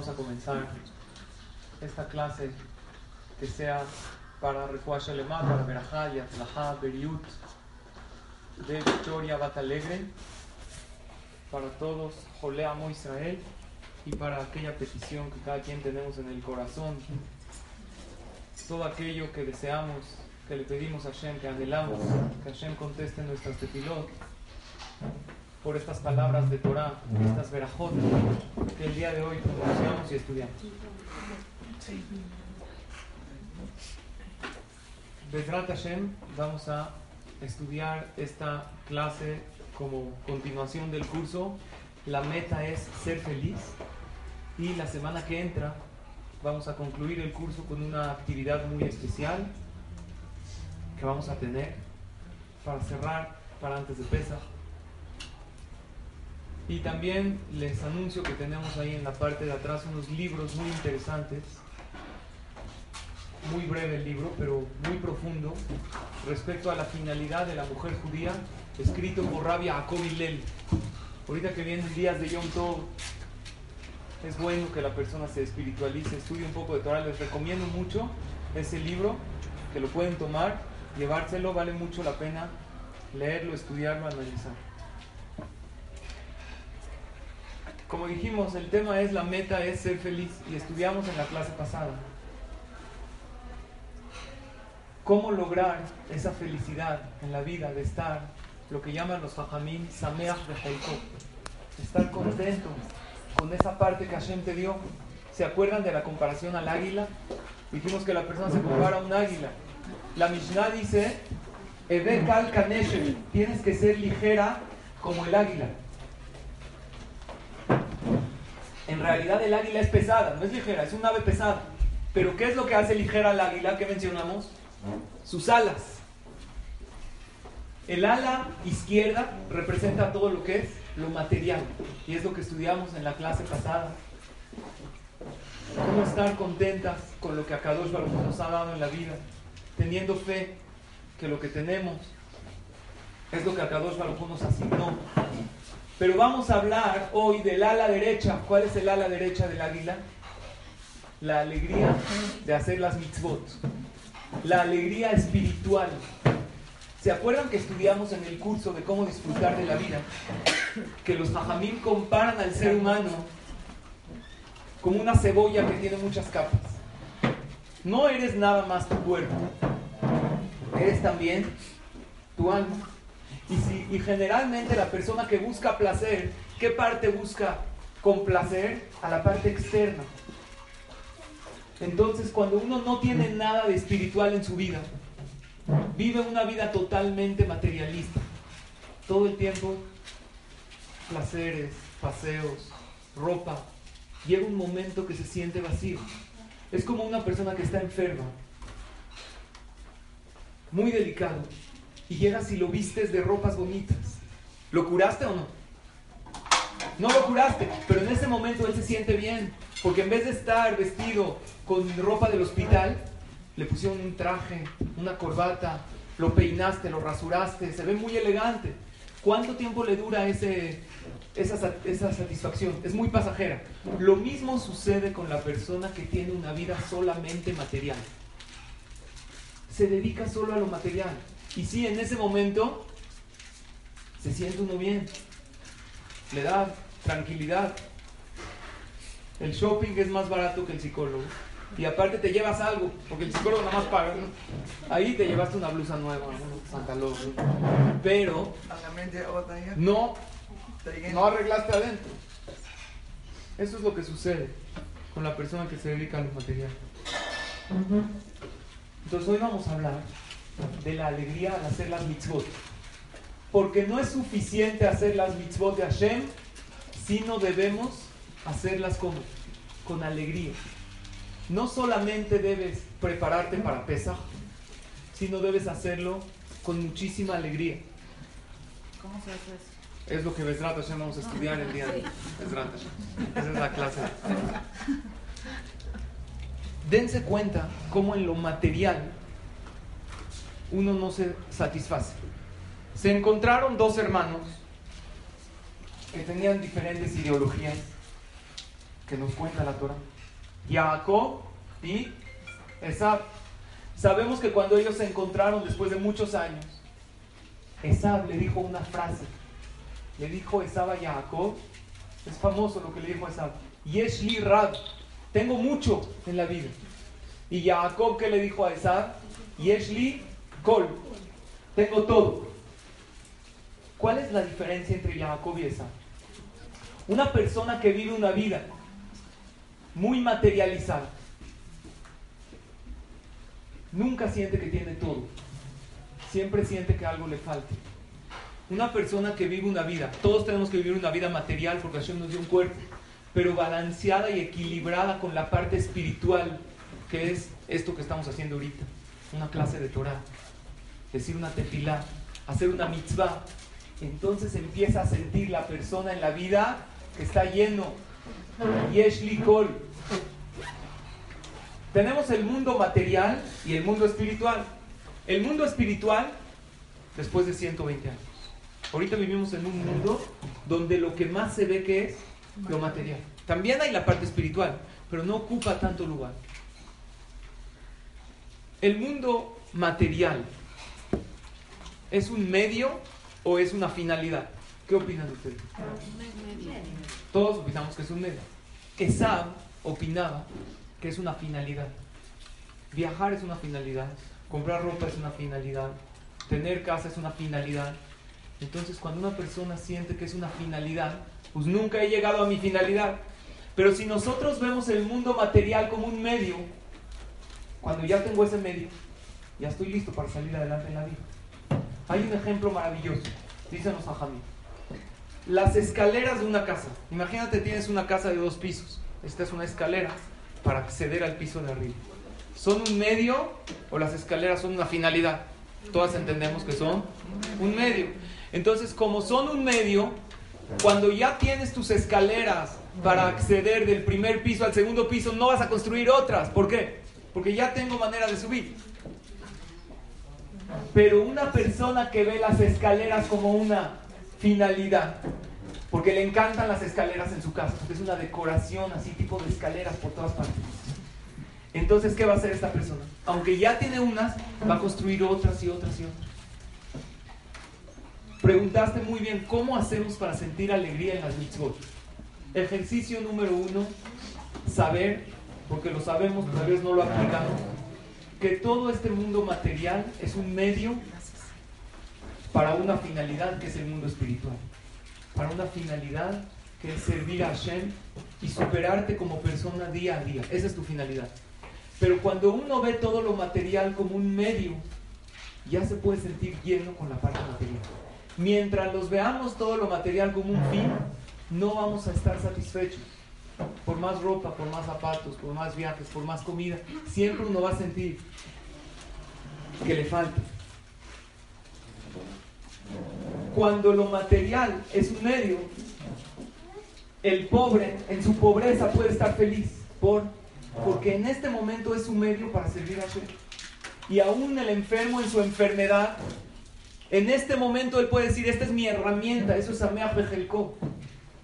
Vamos a comenzar esta clase que sea para Refuah Shalema, para Berajá, Yatzlajá, Beriut, de Victoria Batalegre, para todos, Jole Amo Israel, y para aquella petición que cada quien tenemos en el corazón, todo aquello que deseamos, que le pedimos a Hashem, que anhelamos, que Hashem conteste nuestras tefilot, por estas palabras de Torah, estas verajot que el día de hoy pronunciamos y estudiamos. Bezrat Hashem, vamos a estudiar esta clase como continuación del curso. La meta es ser feliz y la semana que entra vamos a concluir el curso con una actividad muy especial que vamos a tener para cerrar para antes de Pesach. Y también les anuncio que tenemos ahí en la parte de atrás unos libros muy interesantes. Muy breve el libro, pero muy profundo, respecto a la finalidad de la mujer judía, escrito por Rabia Jacob Hillel. Ahorita que vienen días de Yom Tov, es bueno que la persona se espiritualice, estudie un poco de Torah. Les recomiendo mucho ese libro, que lo pueden tomar, llevárselo, vale mucho la pena leerlo, estudiarlo, analizar. Como dijimos, el tema es la meta es ser feliz y estudiamos en la clase pasada. ¿Cómo lograr esa felicidad en la vida de estar, lo que llaman los fajamín, sameach de Estar contento con esa parte que Hashem te dio. ¿Se acuerdan de la comparación al águila? Dijimos que la persona se compara a un águila. La Mishnah dice, tienes que ser ligera como el águila. En realidad el águila es pesada, no es ligera, es un ave pesada. Pero ¿qué es lo que hace ligera al águila que mencionamos? Sus alas. El ala izquierda representa todo lo que es lo material. Y es lo que estudiamos en la clase pasada. Cómo estar contentas con lo que Akadosh Baruch nos ha dado en la vida. Teniendo fe que lo que tenemos es lo que Akadosh Baruch nos asignó. Pero vamos a hablar hoy del ala derecha. ¿Cuál es el ala derecha del águila? La alegría de hacer las mitzvot. La alegría espiritual. ¿Se acuerdan que estudiamos en el curso de cómo disfrutar de la vida? Que los jajamín comparan al ser humano como una cebolla que tiene muchas capas. No eres nada más tu cuerpo, eres también tu alma. Y, generalmente la persona que busca placer, ¿qué parte busca complacer? A la parte externa. Entonces, cuando uno no tiene nada de espiritual en su vida, vive una vida totalmente materialista. Todo el tiempo, placeres, paseos, ropa. Llega un momento que se siente vacío. Es como una persona que está enferma, muy delicado, y llegas y lo vistes de ropas bonitas. ¿Lo curaste o no? No lo curaste, pero en ese momento él se siente bien, porque en vez de estar vestido con ropa del hospital, le pusieron un traje, una corbata, lo peinaste, lo rasuraste, se ve muy elegante. ¿Cuánto tiempo le dura ese, esa, esa satisfacción? Es muy pasajera. Lo mismo sucede con la persona que tiene una vida solamente material. Se dedica solo a lo material. Y sí, en ese momento se siente uno bien, le da tranquilidad. El shopping es más barato que el psicólogo. Y aparte te llevas algo, porque el psicólogo nada más paga. Ahí te llevaste una blusa nueva, un pantalón. Pero no, no arreglaste adentro. Eso es lo que sucede con la persona que se dedica a lo material. Entonces hoy vamos a hablar de la alegría al hacer las mitzvot. Porque no es suficiente hacer las mitzvot de Hashem, sino debemos hacerlas con, con alegría. No solamente debes prepararte para Pesach, sino debes hacerlo con muchísima alegría. ¿Cómo se hace eso? Es lo que Besrat Hashem vamos a estudiar el día de Besrat Esa es la clase. Dense cuenta cómo en lo material uno no se satisface. Se encontraron dos hermanos que tenían diferentes ideologías, que nos cuenta la Torah. Jacob y Esab. Sabemos que cuando ellos se encontraron después de muchos años, Esab le dijo una frase. Le dijo Esab a Jacob, es famoso lo que le dijo Esab, Yeshli Rab, tengo mucho en la vida. Y Jacob que le dijo a Esab, Yeshli Kol, tengo todo. ¿Cuál es la diferencia entre Jacob y Esab? Una persona que vive una vida muy materializada, nunca siente que tiene todo, siempre siente que algo le falta. Una persona que vive una vida, todos tenemos que vivir una vida material porque Hashem nos dio un cuerpo, pero balanceada y equilibrada con la parte espiritual, que es esto que estamos haciendo ahorita, una clase de Torah, decir una tefilá, hacer una mitzvah. Entonces empieza a sentir la persona en la vida que está lleno. Yeshli Kol. Tenemos el mundo material y el mundo espiritual. El mundo espiritual después de 120 años. Ahorita vivimos en un mundo donde lo que más se ve que es lo material. También hay la parte espiritual, pero no ocupa tanto lugar. El mundo material es un medio o es una finalidad. ¿Qué opinan ustedes? Todos opinamos que es un medio. Esab opinaba que es una finalidad. Viajar es una finalidad, comprar ropa es una finalidad, tener casa es una finalidad. Entonces cuando una persona siente que es una finalidad, pues nunca he llegado a mi finalidad. Pero si nosotros vemos el mundo material como un medio, cuando ya tengo ese medio, ya estoy listo para salir adelante en la vida. Hay un ejemplo maravilloso, dice a Jamí. Las escaleras de una casa. Imagínate, tienes una casa de dos pisos. Esta es una escalera para acceder al piso de arriba. ¿Son un medio o las escaleras son una finalidad? Todas entendemos que son un medio. Entonces, como son un medio, cuando ya tienes tus escaleras para acceder del primer piso al segundo piso, no vas a construir otras. ¿Por qué? Porque ya tengo manera de subir. Pero una persona que ve las escaleras como una finalidad, porque le encantan las escaleras en su casa, es una decoración así tipo de escaleras por todas partes. Entonces, ¿qué va a hacer esta persona? Aunque ya tiene unas, va a construir otras y otras y otras. Preguntaste muy bien, ¿cómo hacemos para sentir alegría en las mitzvot? Ejercicio número uno, saber, porque lo sabemos, tal vez no lo aplicamos, que todo este mundo material es un medio para una finalidad que es el mundo espiritual. Para una finalidad que es servir a Hashem y superarte como persona día a día. Esa es tu finalidad. Pero cuando uno ve todo lo material como un medio, ya se puede sentir lleno con la parte material. Mientras los veamos todo lo material como un fin, no vamos a estar satisfechos. Por más ropa, por más zapatos, por más viajes, por más comida, siempre uno va a sentir que le falta. Cuando lo material es un medio, el pobre en su pobreza puede estar feliz por, porque en este momento es un medio para servir a Dios. Y aún el enfermo en su enfermedad, en este momento él puede decir, esta es mi herramienta, eso es Amea Bejelko,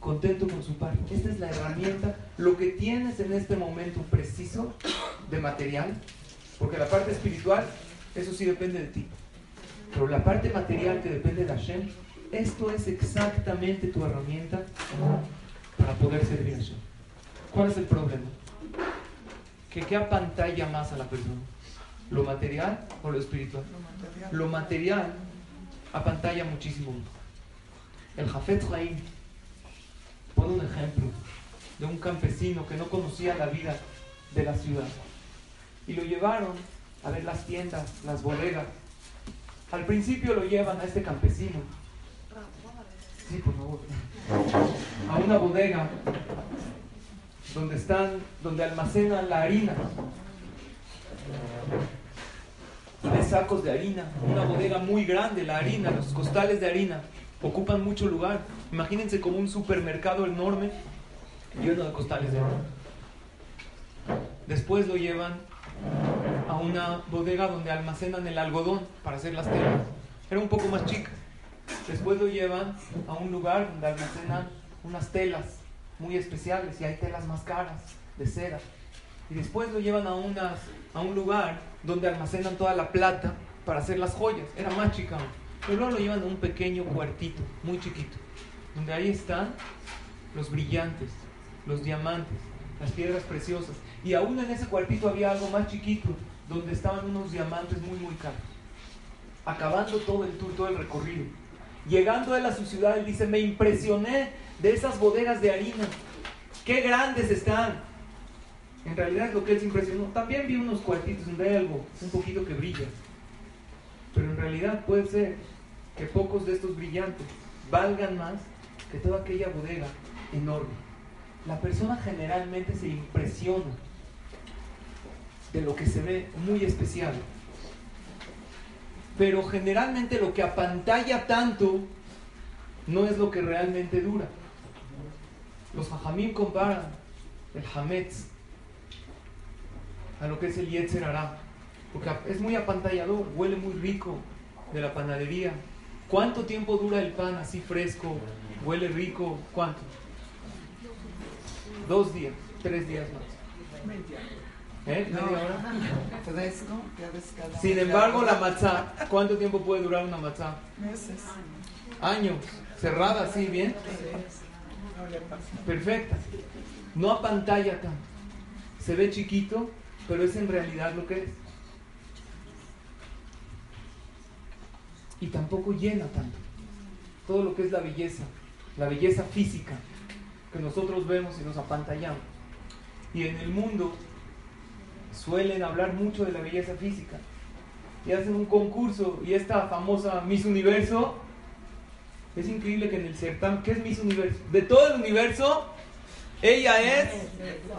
contento con su padre. Esta es la herramienta, lo que tienes en este momento preciso de material, porque la parte espiritual, eso sí depende de ti. Pero la parte material que depende de Hashem, esto es exactamente tu herramienta para poder servir a Hashem. ¿Cuál es el problema? Que qué apantalla más a la persona, lo material o lo espiritual. Lo material apantalla muchísimo. El Jafet Haim pone un ejemplo de un campesino que no conocía la vida de la ciudad y lo llevaron a ver las tiendas, las bodegas. Al principio lo llevan a este campesino Sí, por favor. A una bodega donde están, donde almacenan la harina. Y de sacos de harina. Una bodega muy grande, la harina, los costales de harina. Ocupan mucho lugar. Imagínense como un supermercado enorme lleno de costales de harina. Después lo llevan a una bodega donde almacenan el algodón para hacer las telas. Era un poco más chica. Después lo llevan a un lugar donde almacenan unas telas muy especiales y hay telas más caras de seda. Y después lo llevan a, unas, a un lugar donde almacenan toda la plata para hacer las joyas. Era más chica. Pero luego lo llevan a un pequeño cuartito, muy chiquito, donde ahí están los brillantes, los diamantes, las piedras preciosas. Y aún en ese cuartito había algo más chiquito, donde estaban unos diamantes muy, muy caros. Acabando todo el tour, todo el recorrido. Llegando él a su ciudad, él dice, me impresioné de esas bodegas de harina. Qué grandes están. En realidad lo que él se impresionó. También vi unos cuartitos donde hay algo, un poquito que brilla. Pero en realidad puede ser que pocos de estos brillantes valgan más que toda aquella bodega enorme. La persona generalmente se impresiona de lo que se ve muy especial. Pero generalmente lo que apantalla tanto no es lo que realmente dura. Los hajamim comparan el hametz a lo que es el yetzer porque es muy apantallador, huele muy rico de la panadería. ¿Cuánto tiempo dura el pan así fresco? Huele rico, ¿cuánto? Dos días, tres días más. ¿Eh? ¿Media hora? Sin embargo, la matzá, ¿cuánto tiempo puede durar una matzá? Meses. Años. Cerrada, así, bien. Perfecta. No a pantalla tanto. Se ve chiquito, pero es en realidad lo que es. Y tampoco llena tanto. Todo lo que es la belleza, la belleza física que nosotros vemos y nos apantallamos. Y en el mundo suelen hablar mucho de la belleza física. Y hacen un concurso y esta famosa Miss Universo, es increíble que en el certamen, ¿qué es Miss Universo? De todo el universo, ella es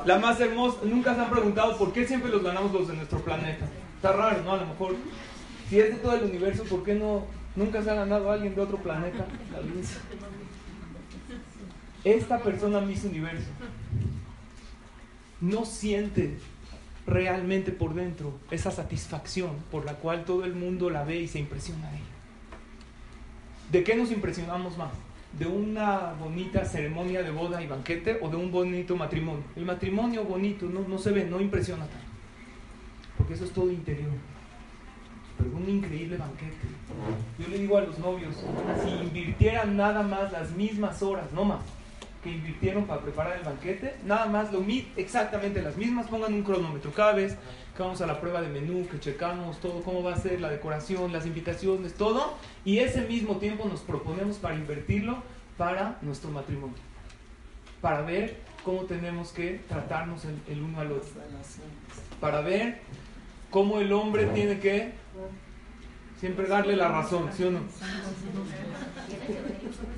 la más hermosa. Nunca se han preguntado por qué siempre los ganamos los de nuestro planeta. Está raro, ¿no? A lo mejor, si es de todo el universo, ¿por qué no nunca se ha ganado alguien de otro planeta? Esta persona Miss Universo no siente realmente por dentro esa satisfacción por la cual todo el mundo la ve y se impresiona de ella. ¿De qué nos impresionamos más? ¿De una bonita ceremonia de boda y banquete o de un bonito matrimonio? El matrimonio bonito no, no se ve, no impresiona tanto, porque eso es todo interior. Pero un increíble banquete. Yo le digo a los novios, si invirtieran nada más las mismas horas, no más, que invirtieron para preparar el banquete, nada más lo exactamente las mismas, pongan un cronómetro cada que vamos a la prueba de menú, que checamos todo, cómo va a ser la decoración, las invitaciones, todo, y ese mismo tiempo nos proponemos para invertirlo para nuestro matrimonio, para ver cómo tenemos que tratarnos el uno al otro, para ver cómo el hombre tiene que siempre darle la razón, ¿sí o no?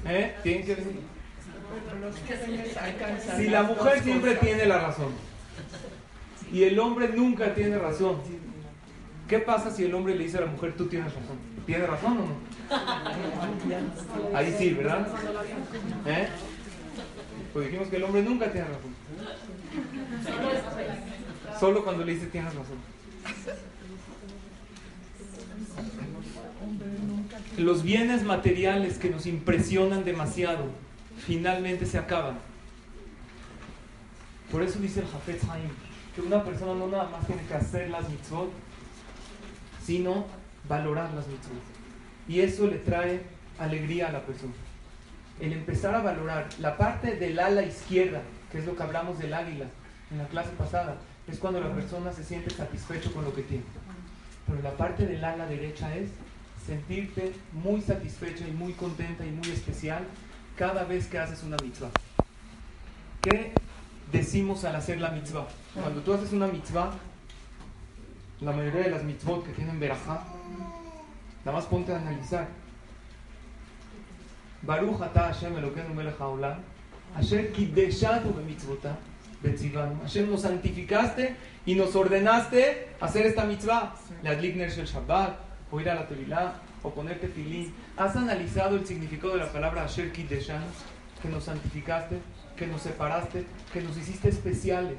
¿Eh? Tienen que si la mujer siempre tiene la razón y el hombre nunca tiene razón, ¿qué pasa si el hombre le dice a la mujer, tú tienes razón? ¿Tiene razón o no? Ahí sí, ¿verdad? ¿Eh? Pues dijimos que el hombre nunca tiene razón. Solo cuando le dice tienes razón. Los bienes materiales que nos impresionan demasiado finalmente se acaban. Por eso dice el Jafet Haim que una persona no nada más tiene que hacer las mitzvot, sino valorar las mitzvot. Y eso le trae alegría a la persona. El empezar a valorar la parte del ala izquierda, que es lo que hablamos del águila en la clase pasada, es cuando la persona se siente satisfecho con lo que tiene. Pero la parte del ala derecha es sentirte muy satisfecha y muy contenta y muy especial cada vez que haces una mitzvah. ¿Qué decimos al hacer la mitzvah? Cuando tú haces una mitzvah, la mayoría de las mitzvot que tienen verajá, nada más ponte a analizar. Baruch ata Hashem Elokeinu melech haolam, Hashem kideshanu bemitzvotah, betzivanu. Hashem nos santificaste y nos ordenaste hacer esta mitzvah. La adligner shel Shabbat, o ir a la Tevilá, o ponerte filín. ¿Has analizado el significado de la palabra Asher Deshan? Que nos santificaste, que nos separaste, que nos hiciste especiales.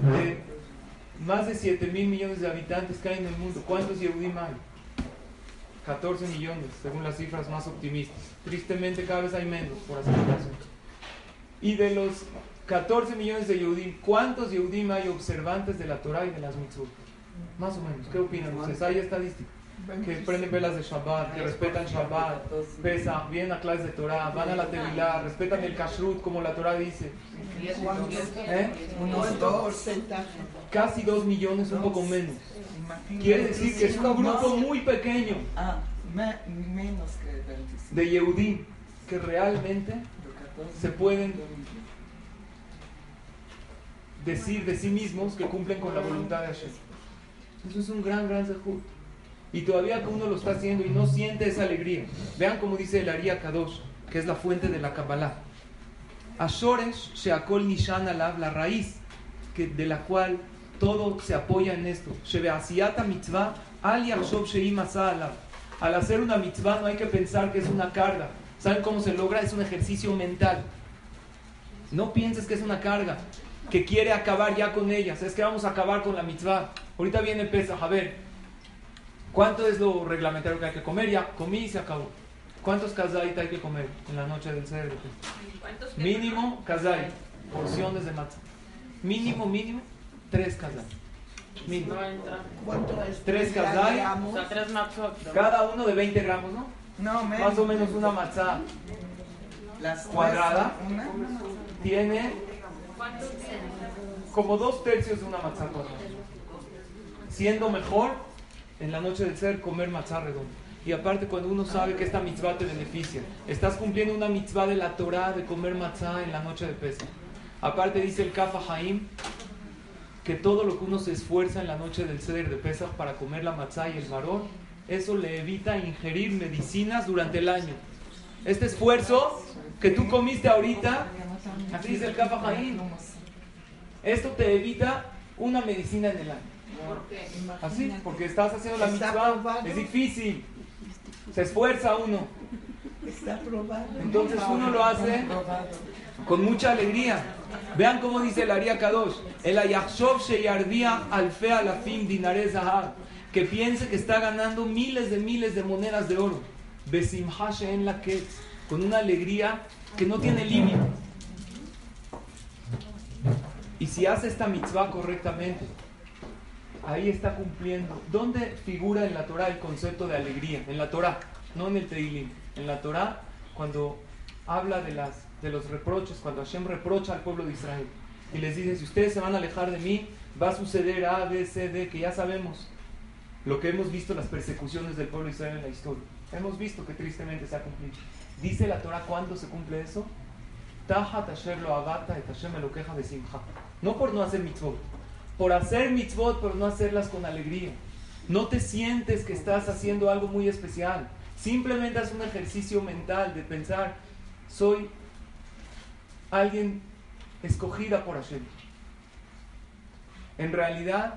De más de 7 mil millones de habitantes que hay en el mundo, ¿cuántos Yehudim hay? 14 millones, según las cifras más optimistas. Tristemente cada vez hay menos por aceleración. Y de los 14 millones de Yehudim, ¿cuántos Yehudim hay observantes de la Torah y de las mitzvot? Más o menos, ¿qué opinan ustedes? ¿Hay estadística? Que prenden velas de Shabbat, que respetan Shabbat, pesan, vienen a clases de Torah, van a la Tevilá, respetan el Kashrut como la Torah dice. ¿Eh? Casi 2 millones, un poco menos. Quiere decir que es un grupo muy pequeño Ah, menos que de Yehudim que realmente se pueden decir de sí mismos que cumplen con la voluntad de Hashem. Eso es un gran, gran zehut. Y todavía uno lo está haciendo y no siente esa alegría. Vean cómo dice el Aria Kadosh, que es la fuente de la Kabbalah. Ashoresh Sheakol Nishan Alav, la raíz que, de la cual todo se apoya en esto. Shebeasiata mitzvah al sheim alav. Al hacer una mitzvah no hay que pensar que es una carga. ¿Saben cómo se logra? Es un ejercicio mental. No pienses que es una carga, que quiere acabar ya con ellas. Es que vamos a acabar con la mitzvah. Ahorita viene Pesach, a ver, ¿cuánto es lo reglamentario que hay que comer? Ya comí y se acabó. ¿Cuántos kazait hay que comer en la noche del cerdo? Mínimo kazait, porciones de matzah. Mínimo, mínimo, tres kazait. Mínimo. ¿Cuánto es? Tres kazait, O sea, tres matzot. cada uno de 20 gramos, ¿no? No, menos. Más o menos una matzah Las cuadrada. Una. tiene como dos tercios de una matzah cuadrada. Siendo mejor en la noche del ser comer matzah redondo. Y aparte cuando uno sabe que esta mitzvah te beneficia, estás cumpliendo una mitzvah de la Torah de comer matzah en la noche de Pesach. Aparte dice el Kafa Haim que todo lo que uno se esfuerza en la noche del Seder de Pesach para comer la matzah y el maror, eso le evita ingerir medicinas durante el año. Este esfuerzo que tú comiste ahorita, así dice el Haim, esto te evita una medicina en el año. Así, porque estás haciendo la mitzvah, es difícil, se esfuerza uno. Está probado. Entonces uno lo hace con mucha alegría. Vean cómo dice el Aria Kadosh, el Ayachshov Sheyardia Alfe Alafim Dinares Zahab, que piense que está ganando miles de miles de monedas de oro. Besimha en la que con una alegría que no tiene límite. Y si hace esta mitzvah correctamente, ahí está cumpliendo. ¿Dónde figura en la Torah el concepto de alegría? En la Torah, no en el Teilim. En la Torah, cuando habla de, las, de los reproches, cuando Hashem reprocha al pueblo de Israel y les dice, si ustedes se van a alejar de mí, va a suceder A, B, C, D, que ya sabemos lo que hemos visto las persecuciones del pueblo de Israel en la historia. Hemos visto que tristemente se ha cumplido. Dice la Torah cuándo se cumple eso. No por no hacer mitzvot, por hacer mitzvot, pero no hacerlas con alegría. No te sientes que estás haciendo algo muy especial. Simplemente haz un ejercicio mental de pensar, soy alguien escogida por Hashem. En realidad,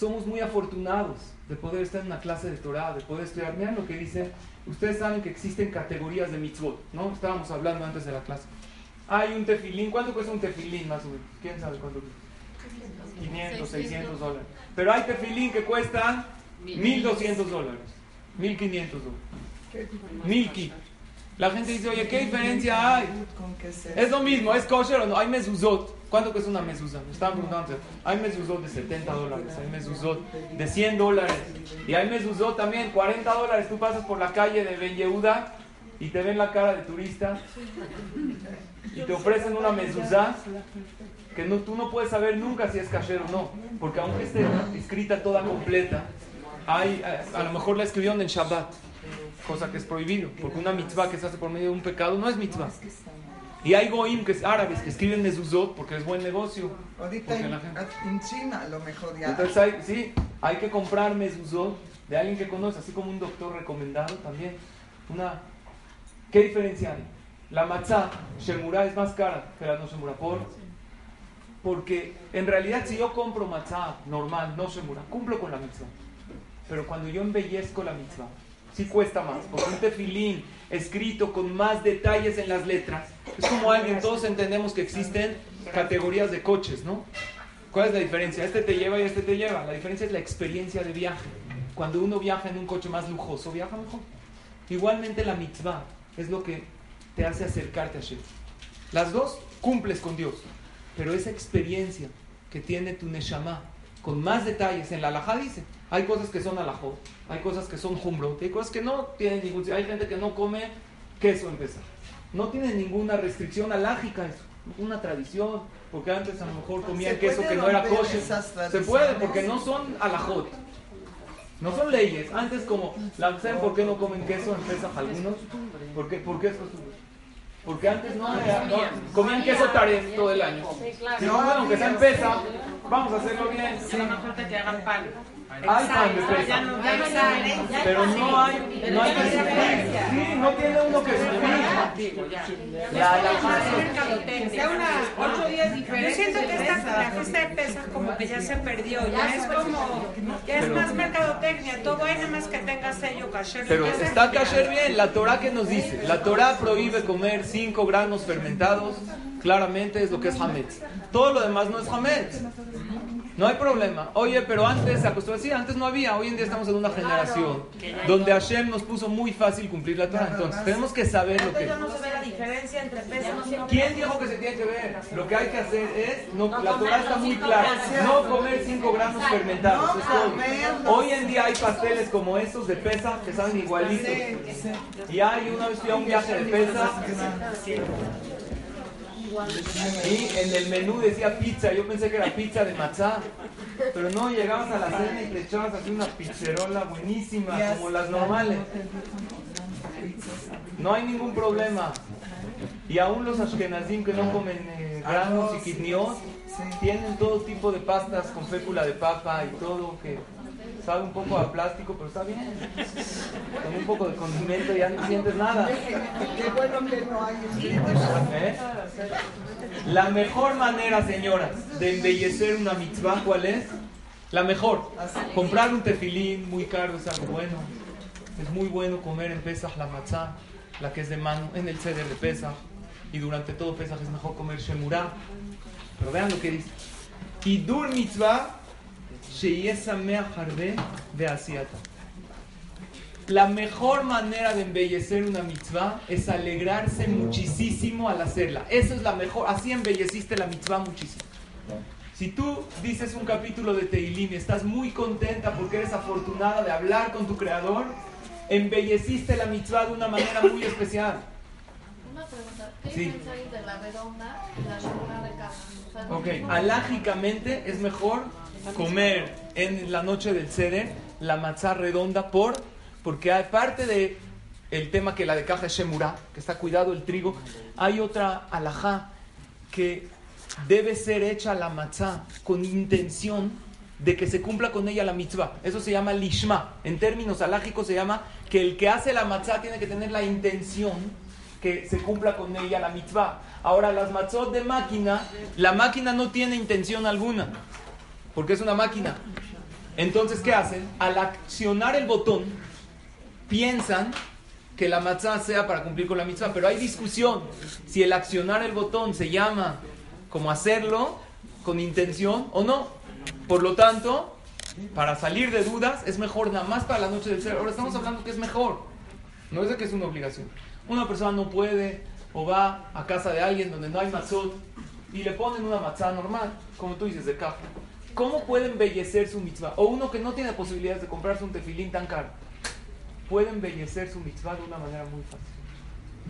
somos muy afortunados de poder estar en una clase de Torah, de poder estudiar. Vean lo que dice. Ustedes saben que existen categorías de mitzvot, ¿no? Estábamos hablando antes de la clase. Hay un tefilín. ¿Cuánto cuesta un tefilín más o menos? ¿Quién sabe cuánto cuesta? 500, 600 dólares. Pero hay tefilín que cuestan 1200 dólares, 1500 dólares, 1000 ki. La gente dice, oye, ¿qué diferencia hay? ¿Con qué se Es lo mismo, ¿es kosher o no? Hay mezuzot. ¿Cuánto cuesta una mezuzá? Me estaban preguntando. Hay mezuzot de 70 dólares, hay mezuzot de 100 dólares. Y hay mezuzot también, 40 dólares. Tú pasas por la calle de Ben Yehuda y te ven la cara de turista y te ofrecen una mezuzá que no, tú no puedes saber nunca si es kasher o no. Porque aunque esté escrita toda completa, hay, a, a lo mejor la escribieron en Shabbat, cosa que es prohibido. Porque una mitzvah que se hace por medio de un pecado no es mitzvah. Y hay goim, que es árabes, que escriben mezuzot porque es buen negocio. Ahorita en, gente- en China a lo mejor ya. Entonces hay, sí, hay que comprar mezuzot de alguien que conoce, así como un doctor recomendado también. Una, ¿Qué diferencia hay? La matzah, shemura, es más cara que la no shemura. ¿Por? Porque en realidad si yo compro matzah normal, no shemura, cumplo con la mitzvah. Pero cuando yo embellezco la mitzvah, sí cuesta más. Porque un tefilín escrito con más detalles en las letras, es como alguien, todos entendemos que existen categorías de coches, ¿no? ¿Cuál es la diferencia? Este te lleva y este te lleva. La diferencia es la experiencia de viaje. cuando uno viaja en un coche más lujoso, viaja mejor. Igualmente la mitzvah es lo que te hace acercarte a Hashem. Las dos cumples con Dios, pero esa experiencia que tiene tu neshama, con más detalles, en la alajá dice, hay cosas que son alajot, hay cosas que son humbrot, hay cosas que no tienen ningún... Hay gente que no come queso en Pesach. No tiene ninguna restricción alágica eso, una tradición, porque antes a lo mejor comían ¿Se queso que no era kosher. Se puede, porque no son alajot. No son leyes. Antes como, ¿saben por qué no comen queso en Pesach algunos? ¿Por qué, ¿Por qué es costumbre? Porque antes no, era- no comían queso taref todo el año. No, bueno, aunque sea en Pesach, vamos a hacerlo bien. A lo mejor te que hagan pan. Hay pan de Pesach. Ya no, ya no saben. Pero no hay, no hay que sufrir. Sí, no tiene uno que ya. La alajá Que sea una ocho días diferentes. Yo siento que esta, la fiesta de Pesas como que ya se perdió, ya es como, ya es más mercadotecnia, todo hay nada más que tenga sello kasher. Pero está kasher bien, la Torah que nos dice, la Torah prohíbe comer cinco granos fermentados, claramente es lo que es hametz. Todo lo demás no es hametz. No hay problema. Oye, pero antes se acostumbraba, sí, antes no había. Hoy en día estamos en una generación donde Hashem nos puso muy fácil cumplir la Torah. Entonces, tenemos que saber lo que no se ve la diferencia entre y ¿Quién dijo que se tiene que ver? Lo que hay que hacer es, no, la Torah está muy clara, no comer 5 granos fermentados, es todo. Hoy en día hay pasteles como estos de pesa que saben igualitos. Y hay una vez fui a un viaje de pesa y en el menú decía pizza, yo pensé que era pizza de matzá. Pero no, llegabas a la cena y te echabas así una pizzerola buenísima, como las normales. No hay ningún problema. Y aún los ashkenazim que no comen eh, granos y kidniot, tienen todo tipo de pastas con fécula de papa y todo que sabe un poco a plástico, pero está bien. Con un poco de condimento ya no sientes nada. Qué bueno que no hay ¿Eh? La mejor manera, señoras, de embellecer una mitzvah, ¿cuál es? La mejor. Comprar un tefilín muy caro es algo bueno. Es muy bueno comer en Pesach la matzah, la que es de mano, en el ceder de Pesach. Y durante todo Pesach es mejor comer shemurah. Pero vean lo que dice. Kidur mitzvah la mejor manera de embellecer una mitzvah es alegrarse muchísimo al hacerla. Esa es la mejor. Así embelleciste la mitzvah muchísimo. Si tú dices un capítulo de Teilim y estás muy contenta porque eres afortunada de hablar con tu creador, embelleciste la mitzvah de una manera muy especial. Una pregunta, ¿qué sí. de la redonda y la de casa? O sea, ok, alágicamente es mejor comer en la noche del ceder la matzá redonda por porque aparte de el tema que la de caja es shemurá, que está cuidado el trigo, hay otra alajá que debe ser hecha la matzá con intención de que se cumpla con ella la mitzvah. Eso se llama lishma. En términos alágicos se llama que el que hace la matzá tiene que tener la intención que se cumpla con ella la mitzvah. Ahora, las matzot de máquina, la máquina no tiene intención alguna, porque es una máquina. Entonces, ¿qué hacen? Al accionar el botón, piensan que la matzah sea para cumplir con la mitzvah, pero hay discusión si el accionar el botón se llama como hacerlo con intención o no. Por lo tanto, para salir de dudas, es mejor nada más para la noche del ser. Ahora estamos hablando que es mejor, no es de que es una obligación. Una persona no puede o va a casa de alguien donde no hay matzot y le ponen una matzah normal, como tú dices, de caja. ¿Cómo puede embellecer su mitzvah? O uno que no tiene posibilidades de comprarse un tefilín tan caro, puede embellecer su mitzvah de una manera muy fácil,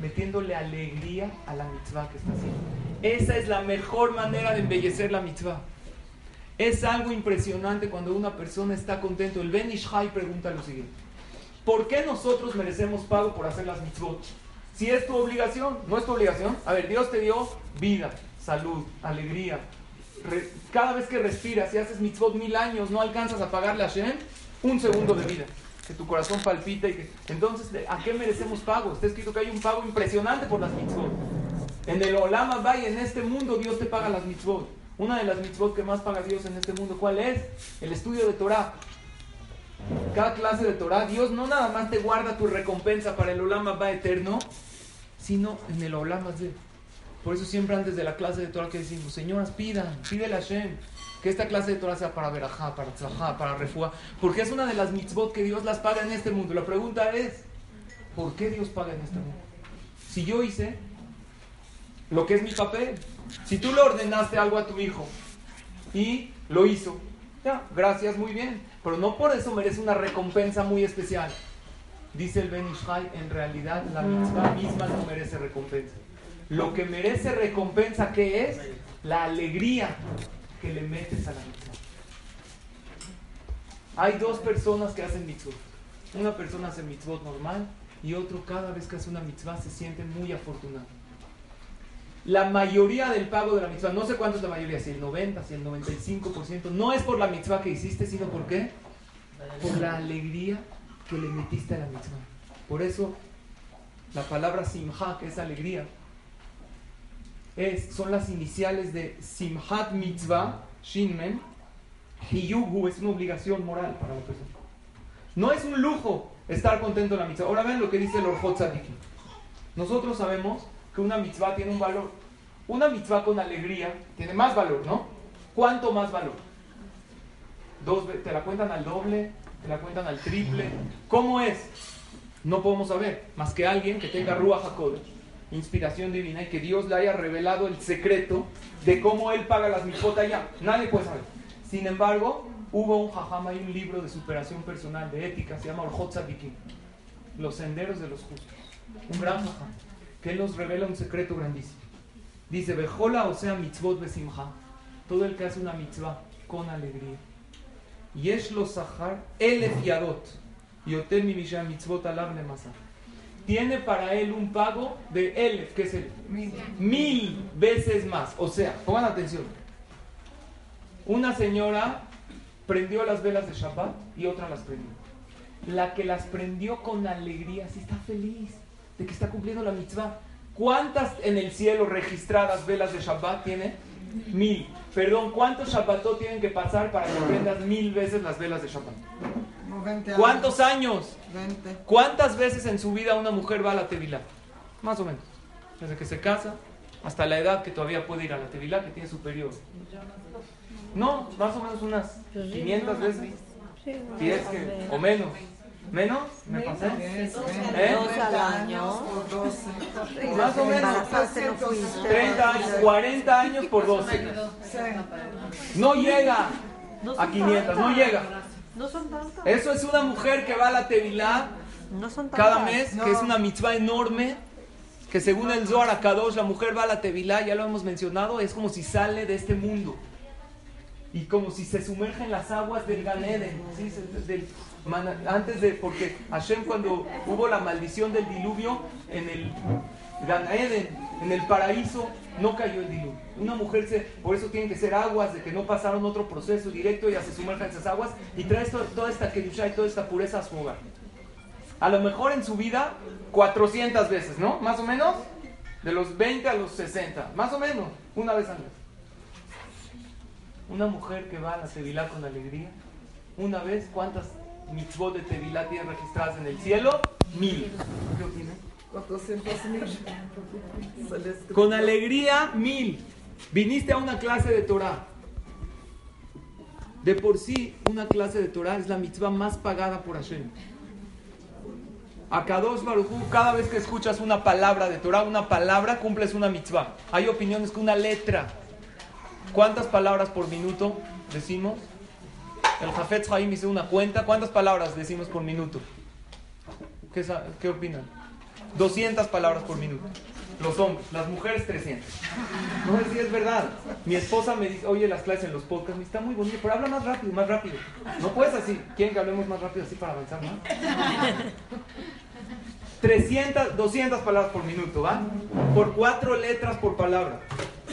metiéndole alegría a la mitzvah que está haciendo. Esa es la mejor manera de embellecer la mitzvah. Es algo impresionante cuando una persona está contento. El Ben Ishai pregunta lo siguiente: ¿Por qué nosotros merecemos pago por hacer las mitzvot? Si es tu obligación, ¿no es tu obligación? A ver, Dios te dio vida, salud, alegría. Cada vez que respiras y haces mitzvot mil años, no alcanzas a pagarle a Hashem un segundo de vida. Que tu corazón palpita y que... Entonces, ¿de- ¿a qué merecemos pago? Está escrito que hay un pago impresionante por las mitzvot. En el Olam Abba y en este mundo Dios te paga las mitzvot. Una de las mitzvot que más paga Dios en este mundo, ¿cuál es? El estudio de Torah. Cada clase de Torah, Dios no nada más te guarda tu recompensa para el Olam Abba eterno, sino en el Olam Hazé. Por eso siempre antes de la clase de Torah que decimos, señoras, pidan, pídele a Hashem que esta clase de Torah sea para verajá, para tzlajá, para refuá, porque es una de las mitzvot que Dios las paga en este mundo. La pregunta es, ¿por qué Dios paga en este mundo? Si yo hice lo que es mi papel, si tú le ordenaste algo a tu hijo y lo hizo, ya, gracias, muy bien, pero no por eso merece una recompensa muy especial. Dice el Ben Ishai, en realidad la mitzvah misma no merece recompensa. Lo que merece recompensa, ¿qué es? La alegría que le metes a la mitzvah. Hay dos personas que hacen mitzvot. Una persona hace mitzvot normal y otro cada vez que hace una mitzvah se siente muy afortunado. La mayoría del pago de la mitzvah, no sé cuánto es la mayoría, si el 90, si el 95%, no es por la mitzvah que hiciste, sino por qué? Por la alegría que le metiste a la mitzvah. Por eso la palabra simha, que es alegría, es, son las iniciales de simhat mitzvah, shinmen, y yugu es una obligación moral para la persona. No es un lujo estar contento en la mitzvah. Ahora ven lo que dice el Orjot Tzadiki. Nosotros sabemos que una mitzvah tiene un valor. Una mitzvah con alegría tiene más valor, ¿no? ¿Cuánto más valor? Dos, te la cuentan al doble, te la cuentan al triple. ¿Cómo es? No podemos saber, más que alguien que tenga Ruach HaKodesh, inspiración divina, y que Dios le haya revelado el secreto de cómo Él paga las mitzvot allá. Nadie puede saber. Sin embargo, hubo un jajama y un libro de superación personal, de ética, se llama Orjot Tzadikim, Los Senderos de los Justos. Un gran jajam, que nos revela un secreto grandísimo. Dice, Bejola o sea mitzvot besimha, todo el que hace una mitzvah con alegría. Yesh lo sahar elef yadot, yoter mi mitzvot alav lemasar. Tiene para él un pago de elef, que es el mil veces más. O sea, pongan atención. Una señora prendió las velas de Shabbat y otra las prendió. La que las prendió con alegría, sí está feliz de que está cumpliendo la mitzvah. ¿Cuántas en el cielo registradas velas de Shabbat tiene? Mil. Perdón, ¿cuántos Shabbatot tienen que pasar para que prendas mil veces las velas de Shabbat? Como 20 años. ¿Cuántos años? 20. ¿Cuántas veces en su vida una mujer va a la tevilá? Más o menos. Desde que se casa hasta la edad que todavía puede ir a la tevilá, que tiene su periodo. No, más o menos unas 500 veces. Si es que, o menos. ¿Menos? ¿Me pasé? ¿Eh? 30 años por 12. Más o menos. embarazaste, no fuiste. 30 años, 40 años por 12. No llega a 500, no llega. No son tantas. Eso es una mujer que va a la tevilá No son tantas. cada mes, que es una mitzvah enorme, que según el Zohar Akadosh, la mujer va a la Tevilá, ya lo hemos mencionado, es como si sale de este mundo. Y como si se sumerge en las aguas del Gan Eden, ¿sí? Se- del mana- antes de, porque Hashem cuando hubo la maldición del diluvio en el Gan Eden, en el paraíso, no cayó el diluvio. Una mujer, se, por eso tienen que ser aguas, de que no pasaron otro proceso directo, ella se sumerge en esas aguas y trae esto- toda esta Kedushá y toda esta pureza a su hogar. A lo mejor en su vida 400 veces, ¿no? Más o menos. De los 20 a los 60. Más o menos. Una vez al mes. Una mujer que va a la con alegría. Una vez, ¿cuántas mitzvot de Tevilá tiene registradas en el cielo? Mil. ¿Qué opinan? 400 mil. Se les- Con alegría, mil. Viniste a una clase de Torah. De por sí, una clase de Torah es la mitzvah más pagada por Hashem. A Kadosh cada vez que escuchas una palabra de Torah, una palabra, cumples una mitzvah. Hay opiniones que una letra. ¿Cuántas palabras por minuto decimos? El Jafetz Haim hizo una cuenta. ¿Cuántas palabras decimos por minuto? ¿Qué, qué opinan? 200 palabras por minuto. Los hombres, las mujeres 300. No sé si es verdad. Mi esposa me dice, oye, las clases en los podcasts, me está muy bonito, pero habla más rápido, más rápido. No puedes así. ¿Quieren que hablemos más rápido así para avanzar más? 300, 200 palabras por minuto, ¿va? Por cuatro letras por palabra.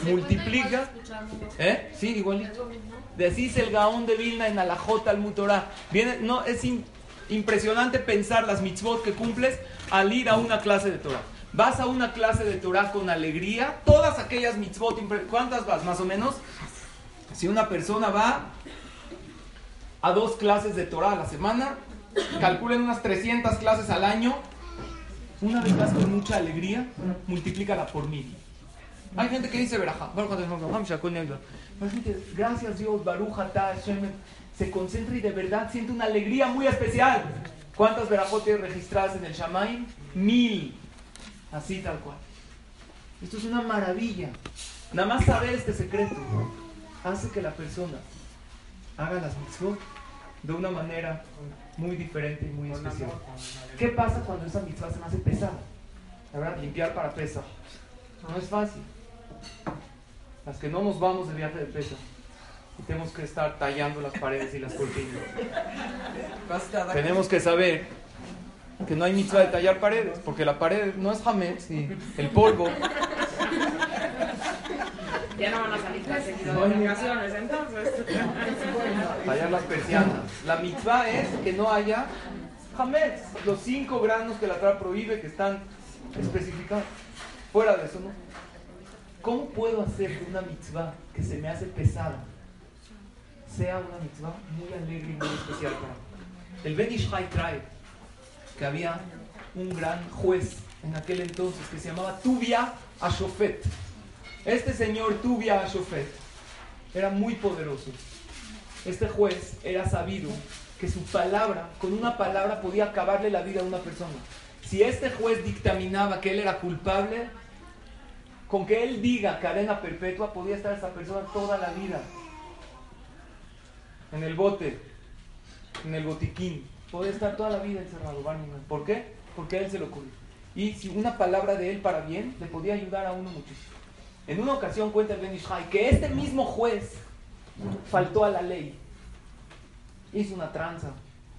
Multiplica. ¿Eh? Sí, igualito. Decís el Gaón de Vilna en Alajota al Mutorá. Viene, no, es im- impresionante pensar las mitzvot que cumples al ir a una clase de Torah. Vas a una clase de Torah con alegría, todas aquellas mitzvot, ¿cuántas vas más o menos? Si una persona va a dos clases de Torah a la semana, calculen unas 300 clases al año, una vez vas con mucha alegría, multiplícala por mil. Hay gente que dice gracias Dios, Baruch se concentra y de verdad siente una alegría muy especial. ¿Cuántas verajot registradas en el Shamaim? Mil. Así tal cual. Esto es una maravilla. Nada más saber este secreto hace que la persona haga las mitzvot de una manera muy diferente y muy especial. ¿Qué pasa cuando esa mitzvah se me hace pesada? La verdad, limpiar para pesa. No es fácil. Las que no nos vamos de viaje de pesa. Y tenemos que estar tallando las paredes y las cortinas. Tenemos que saber que no hay mitzvah de tallar paredes, porque la pared no es hametz y el polvo. Ya no van a salir tan seguido No hay de ni- vacaciones, entonces. tallar las persianas. La mitzvah es que no haya hametz, los cinco granos que la Torah prohíbe que están especificados. Fuera de eso, ¿no? ¿Cómo puedo hacer una mitzvah que se me hace pesada sea una mitzvah muy alegre y muy especial para mí? El Ben Ishai trae que había un gran juez en aquel entonces que se llamaba Tubia Ashofet. Este señor Tubia Ashofet era muy poderoso. Este juez era sabido que su palabra, con una palabra podía acabarle la vida a una persona. Si este juez dictaminaba que él era culpable, con que él diga cadena perpetua, podía estar esa persona toda la vida en el bote, en el botiquín. Podía estar toda la vida encerrado. Barnum. ¿Por qué? Porque a él se le ocurrió. Y si una palabra de él para bien, le podía ayudar a uno muchísimo. En una ocasión cuenta el Ben Ishai que este mismo juez faltó a la ley. Hizo una tranza,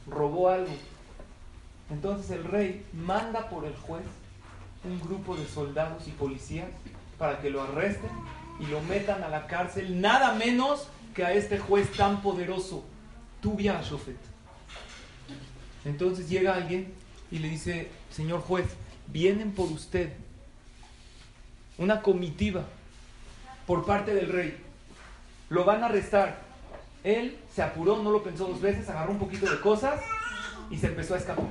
robó algo. Entonces el rey manda por el juez un grupo de soldados y policías para que lo arresten y lo metan a la cárcel, nada menos que a este juez tan poderoso, Tubia Ashofet. Entonces llega alguien y le dice, señor juez, vienen por usted una comitiva por parte del rey. Lo van a arrestar. Él se apuró, no lo pensó dos veces, agarró un poquito de cosas y se empezó a escapar.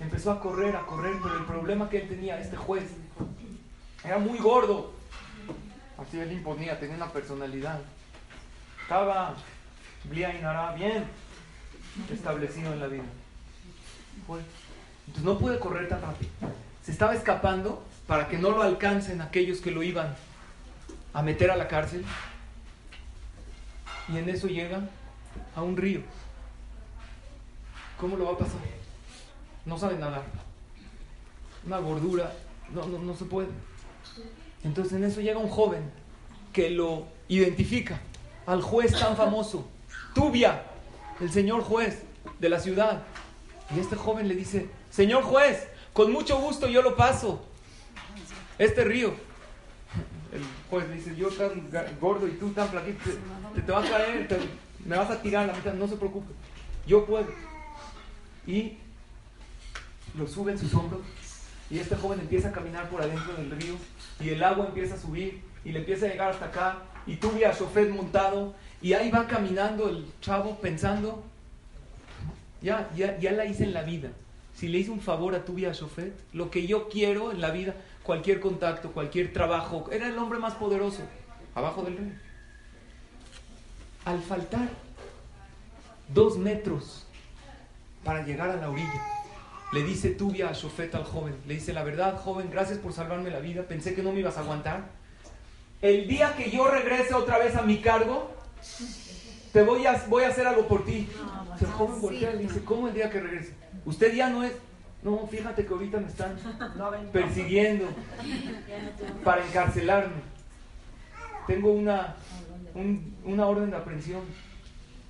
Empezó a correr, a correr, pero el problema que él tenía, este juez, era muy gordo. Así él imponía, tenía una personalidad. Estaba Blia bien establecido en la vida. Entonces no puede correr tan rápido. Se estaba escapando para que no lo alcancen aquellos que lo iban a meter a la cárcel. Y en eso llega a un río. ¿Cómo lo va a pasar? No sabe nadar. Una gordura, no, no, no se puede. Entonces en eso llega un joven que lo identifica al juez tan famoso, Tubia, el señor juez de la ciudad. Y este joven le dice, señor juez, con mucho gusto yo lo paso. Este río. El juez le dice, yo tan gordo y tú tan flaquito, te, te va a caer, me vas a tirar la mitad, no se preocupe, yo puedo. Y lo sube en sus hombros y este joven empieza a caminar por adentro del río y el agua empieza a subir y le empieza a llegar hasta acá y tuve a Shofet montado y ahí va caminando el chavo pensando, ya, ya, ya la hice en la vida. Si le hice un favor a Tubia Shofet, lo que yo quiero en la vida, cualquier contacto, cualquier trabajo, era el hombre más poderoso, abajo del río. Al faltar dos metros para llegar a la orilla, le dice Tubia a al joven, le dice, la verdad, joven, gracias por salvarme la vida, pensé que no me ibas a aguantar. El día que yo regrese otra vez a mi cargo, te voy a, voy a hacer algo por ti. el joven voltea y dice, ¿cómo el día que regrese? Usted ya no es... No, fíjate que ahorita me están persiguiendo para encarcelarme. Tengo una, un- una orden de aprehensión.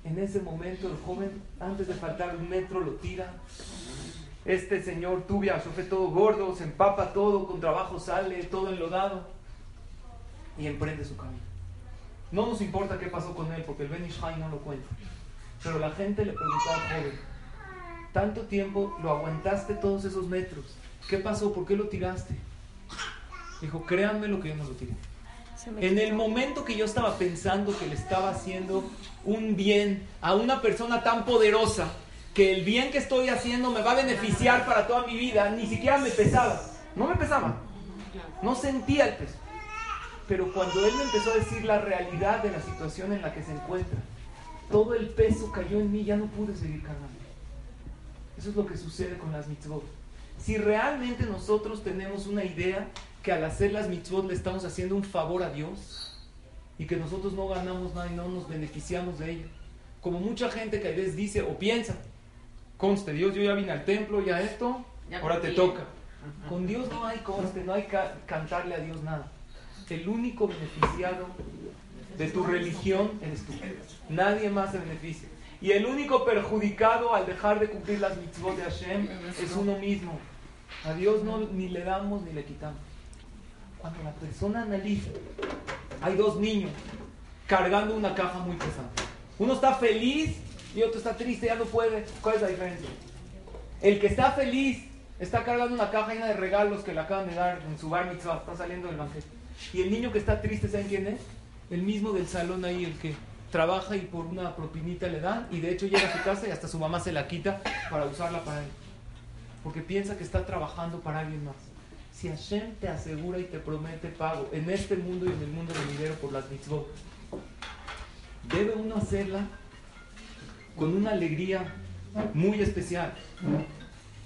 En ese momento el joven, antes de faltar un metro, lo tira. Este señor Tubia, sufre todo gordo, se empapa todo, con trabajo sale, todo enlodado. Y emprende su camino. No nos importa qué pasó con él, porque el Ben Ishai no lo cuenta. Pero la gente le preguntó al joven, tanto tiempo lo aguantaste todos esos metros. ¿Qué pasó? ¿Por qué lo tiraste? Dijo, créanme lo que yo no lo tiré. En el momento que yo estaba pensando que le estaba haciendo un bien a una persona tan poderosa, que el bien que estoy haciendo me va a beneficiar para toda mi vida, ni siquiera me pesaba. No me pesaba. No sentía el peso. Pero cuando él me empezó a decir la realidad de la situación en la que se encuentra, todo el peso cayó en mí, ya no pude seguir cargando. Eso es lo que sucede con las mitzvot. Si realmente nosotros tenemos una idea que al hacer las mitzvot le estamos haciendo un favor a Dios y que nosotros no ganamos nada y no nos beneficiamos de ello, como mucha gente que a veces dice o piensa, conste, Dios, yo ya vine al templo, ya esto, ahora te toca. Con Dios no hay conste, no hay ca- cantarle a Dios nada. El único beneficiado de tu religión eres tú. Nadie más se beneficia. Y el único perjudicado al dejar de cumplir las mitzvot de Hashem es uno mismo. A Dios no, ni le damos ni le quitamos. Cuando la persona analiza, hay dos niños cargando una caja muy pesada. Uno está feliz y otro está triste, ya no puede. ¿Cuál es la diferencia? El que está feliz está cargando una caja llena de regalos que le acaban de dar en su bar mitzvah, está saliendo del banquete. Y el niño que está triste, ¿saben quién es? El mismo del salón ahí, el que trabaja y por una propinita le dan y de hecho llega a su casa y hasta su mamá se la quita para usarla para él. Porque piensa que está trabajando para alguien más. Si Hashem te asegura y te promete pago en este mundo y en el mundo venidero por las mitzvot, debe uno hacerla con una alegría muy especial.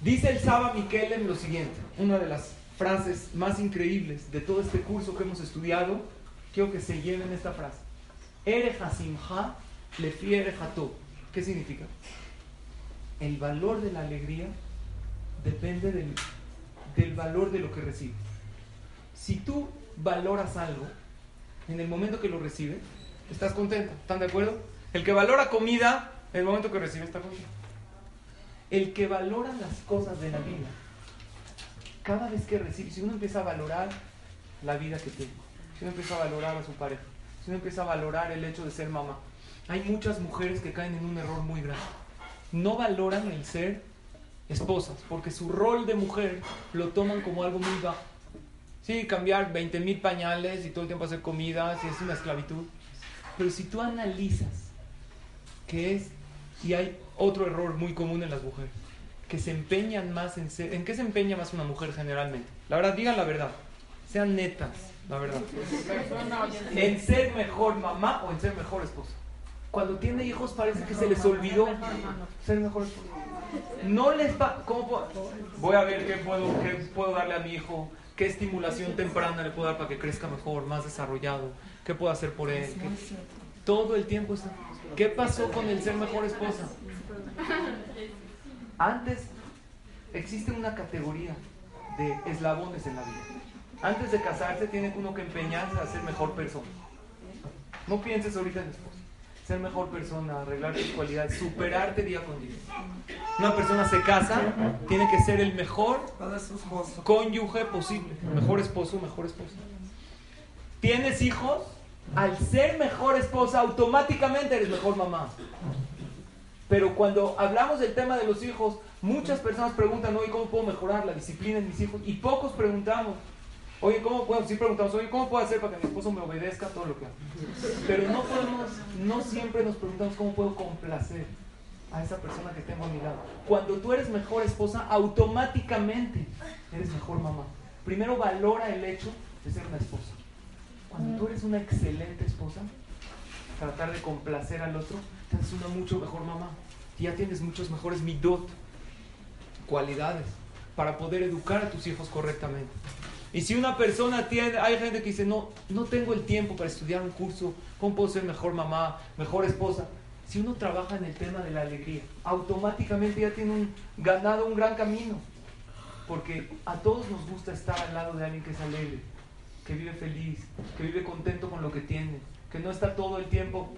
Dice el Saba Mikelem lo siguiente, una de las frases más increíbles de todo este curso que hemos estudiado, quiero que se lleven esta frase. ¿Qué significa? El valor de la alegría depende del, del valor de lo que recibes. Si tú valoras algo, en el momento que lo recibes, estás contento. ¿Están de acuerdo? El que valora comida, en el momento que recibe está contento. El que valora las cosas de la vida, cada vez que recibe, si uno empieza a valorar la vida que tiene, si uno empieza a valorar a su pareja, si uno empieza a valorar el hecho de ser mamá, hay muchas mujeres que caen en un error muy grande. No valoran el ser esposas, porque su rol de mujer lo toman como algo muy bajo. Sí, cambiar 20 mil pañales y todo el tiempo hacer comidas y es una esclavitud. Pero si tú analizas que es, y hay otro error muy común en las mujeres, que se empeñan más en ser, ¿en qué se empeña más una mujer generalmente? La verdad, digan la verdad, sean netas, la verdad. En ser mejor mamá o en ser mejor esposa. Cuando tiene hijos parece que se les olvidó ser mejor esposa. No les va, ¿cómo puedo? Voy a ver qué puedo, qué puedo darle a mi hijo, qué estimulación temprana le puedo dar para que crezca mejor, más desarrollado, qué puedo hacer por él. ¿Qué- Todo el tiempo está. ¿Qué pasó con el ser mejor esposa? Antes existe una categoría de eslabones en la vida. Antes de casarse tiene uno que empeñarse a ser mejor persona. No pienses ahorita en esposa. Ser mejor persona, arreglar tus cualidades, superarte día con día. Una persona se casa, tiene que ser el mejor esposo. cónyuge posible. Mejor esposo, mejor esposa. ¿Tienes hijos? Al ser mejor esposa, automáticamente eres mejor mamá. Pero cuando hablamos del tema de los hijos, muchas personas preguntan, oye, ¿cómo puedo mejorar la disciplina en mis hijos? Y pocos preguntamos, oye, ¿cómo puedo? Sí preguntamos, oye, ¿cómo puedo hacer para que mi esposo me obedezca todo lo que hago? Pero no podemos, no siempre nos preguntamos cómo puedo complacer a esa persona que tengo a mi lado. Cuando tú eres mejor esposa, automáticamente eres mejor mamá. Primero valora el hecho de ser una esposa. Cuando tú eres una excelente esposa, tratar de complacer al otro, te haces una mucho mejor mamá. Ya tienes muchos mejores midot, cualidades, para poder educar a tus hijos correctamente. Y si una persona tiene, hay gente que dice, no, no tengo el tiempo para estudiar un curso, ¿cómo puedo ser mejor mamá, mejor esposa? Si uno trabaja en el tema de la alegría, automáticamente ya tiene un, ganado un gran camino. Porque a todos nos gusta estar al lado de alguien que es alegre, que vive feliz, que vive contento con lo que tiene, que no está todo el tiempo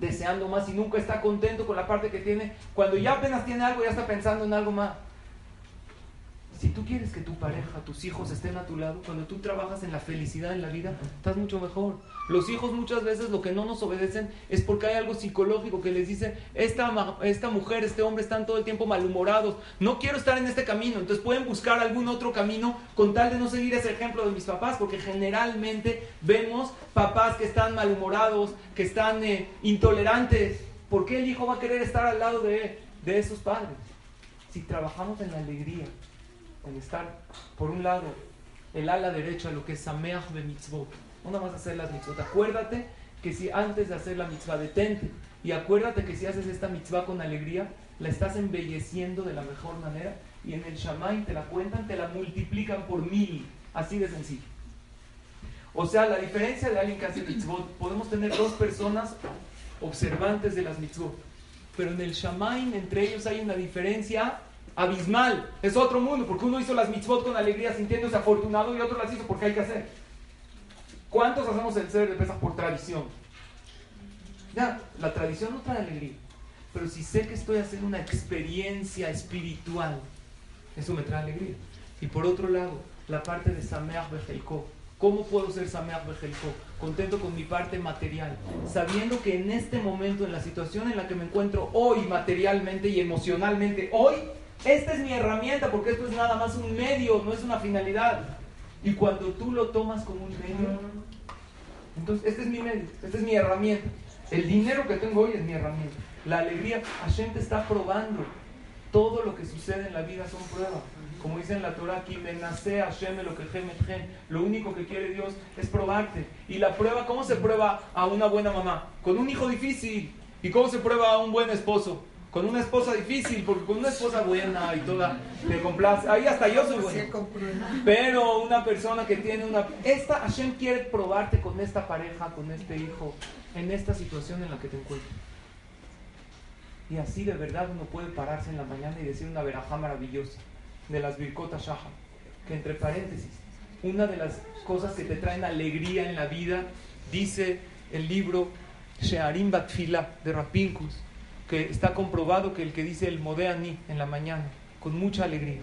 deseando más y nunca está contento con la parte que tiene. Cuando ya apenas tiene algo, ya está pensando en algo más. Si tú quieres que tu pareja, tus hijos estén a tu lado, cuando tú trabajas en la felicidad en la vida, estás mucho mejor. Los hijos muchas veces lo que no nos obedecen es porque hay algo psicológico que les dice, esta, esta mujer, este hombre están todo el tiempo malhumorados, no quiero estar en este camino, entonces pueden buscar algún otro camino con tal de no seguir ese ejemplo de mis papás, porque generalmente vemos papás que están malhumorados, que están eh, intolerantes. ¿Por qué el hijo va a querer estar al lado de esos padres? Si trabajamos en la alegría, en estar, por un lado, el ala derecha, lo que es Sameach de Mitzvot, no nada más hacer las mitzvot. Acuérdate que si antes de hacer la mitzvah detente y acuérdate que si haces esta mitzvah con alegría, la estás embelleciendo de la mejor manera y en el Shamay te la cuentan, te la multiplican por mil. Así de sencillo. O sea, la diferencia de alguien que hace mitzvot, podemos tener dos personas observantes de las mitzvot, pero en el Shamaim entre ellos hay una diferencia abismal. Es otro mundo, porque uno hizo las mitzvot con alegría sintiéndose afortunado y otro las hizo porque hay que hacer. ¿Cuántos hacemos el ser de pesas por tradición? Ya, la tradición no trae alegría, pero si sé que estoy haciendo una experiencia espiritual, eso me trae alegría. Y por otro lado, la parte de Sameach Bejelko. ¿Cómo puedo ser Sameach Bejelko? Contento con mi parte material, sabiendo que en este momento, en la situación en la que me encuentro hoy materialmente y emocionalmente, hoy, esta es mi herramienta, porque esto es nada más un medio, no es una finalidad. Y cuando tú lo tomas como un medio, entonces este es mi medio, esta es mi herramienta. El dinero que tengo hoy es mi herramienta. La alegría, Hashem te está probando. Todo lo que sucede en la vida son pruebas. Como dice en la Torah, lo que Lo único que quiere Dios es probarte. Y la prueba, ¿cómo se prueba a una buena mamá? Con un hijo difícil. ¿Y cómo se prueba a un buen esposo? Con una esposa difícil, porque con una esposa buena y toda te complace. Ahí hasta yo soy bueno. Pero una persona que tiene una. Esta, Hashem quiere probarte con esta pareja, con este hijo, en esta situación en la que te encuentras. Y así de verdad uno puede pararse en la mañana y decir una verajá maravillosa de las Birkota Shaha, que entre paréntesis, una de las cosas que te traen alegría en la vida, dice el libro Shearim Batfila de Rapinkus, que está comprobado que el que dice el Modeani en la mañana, con mucha alegría,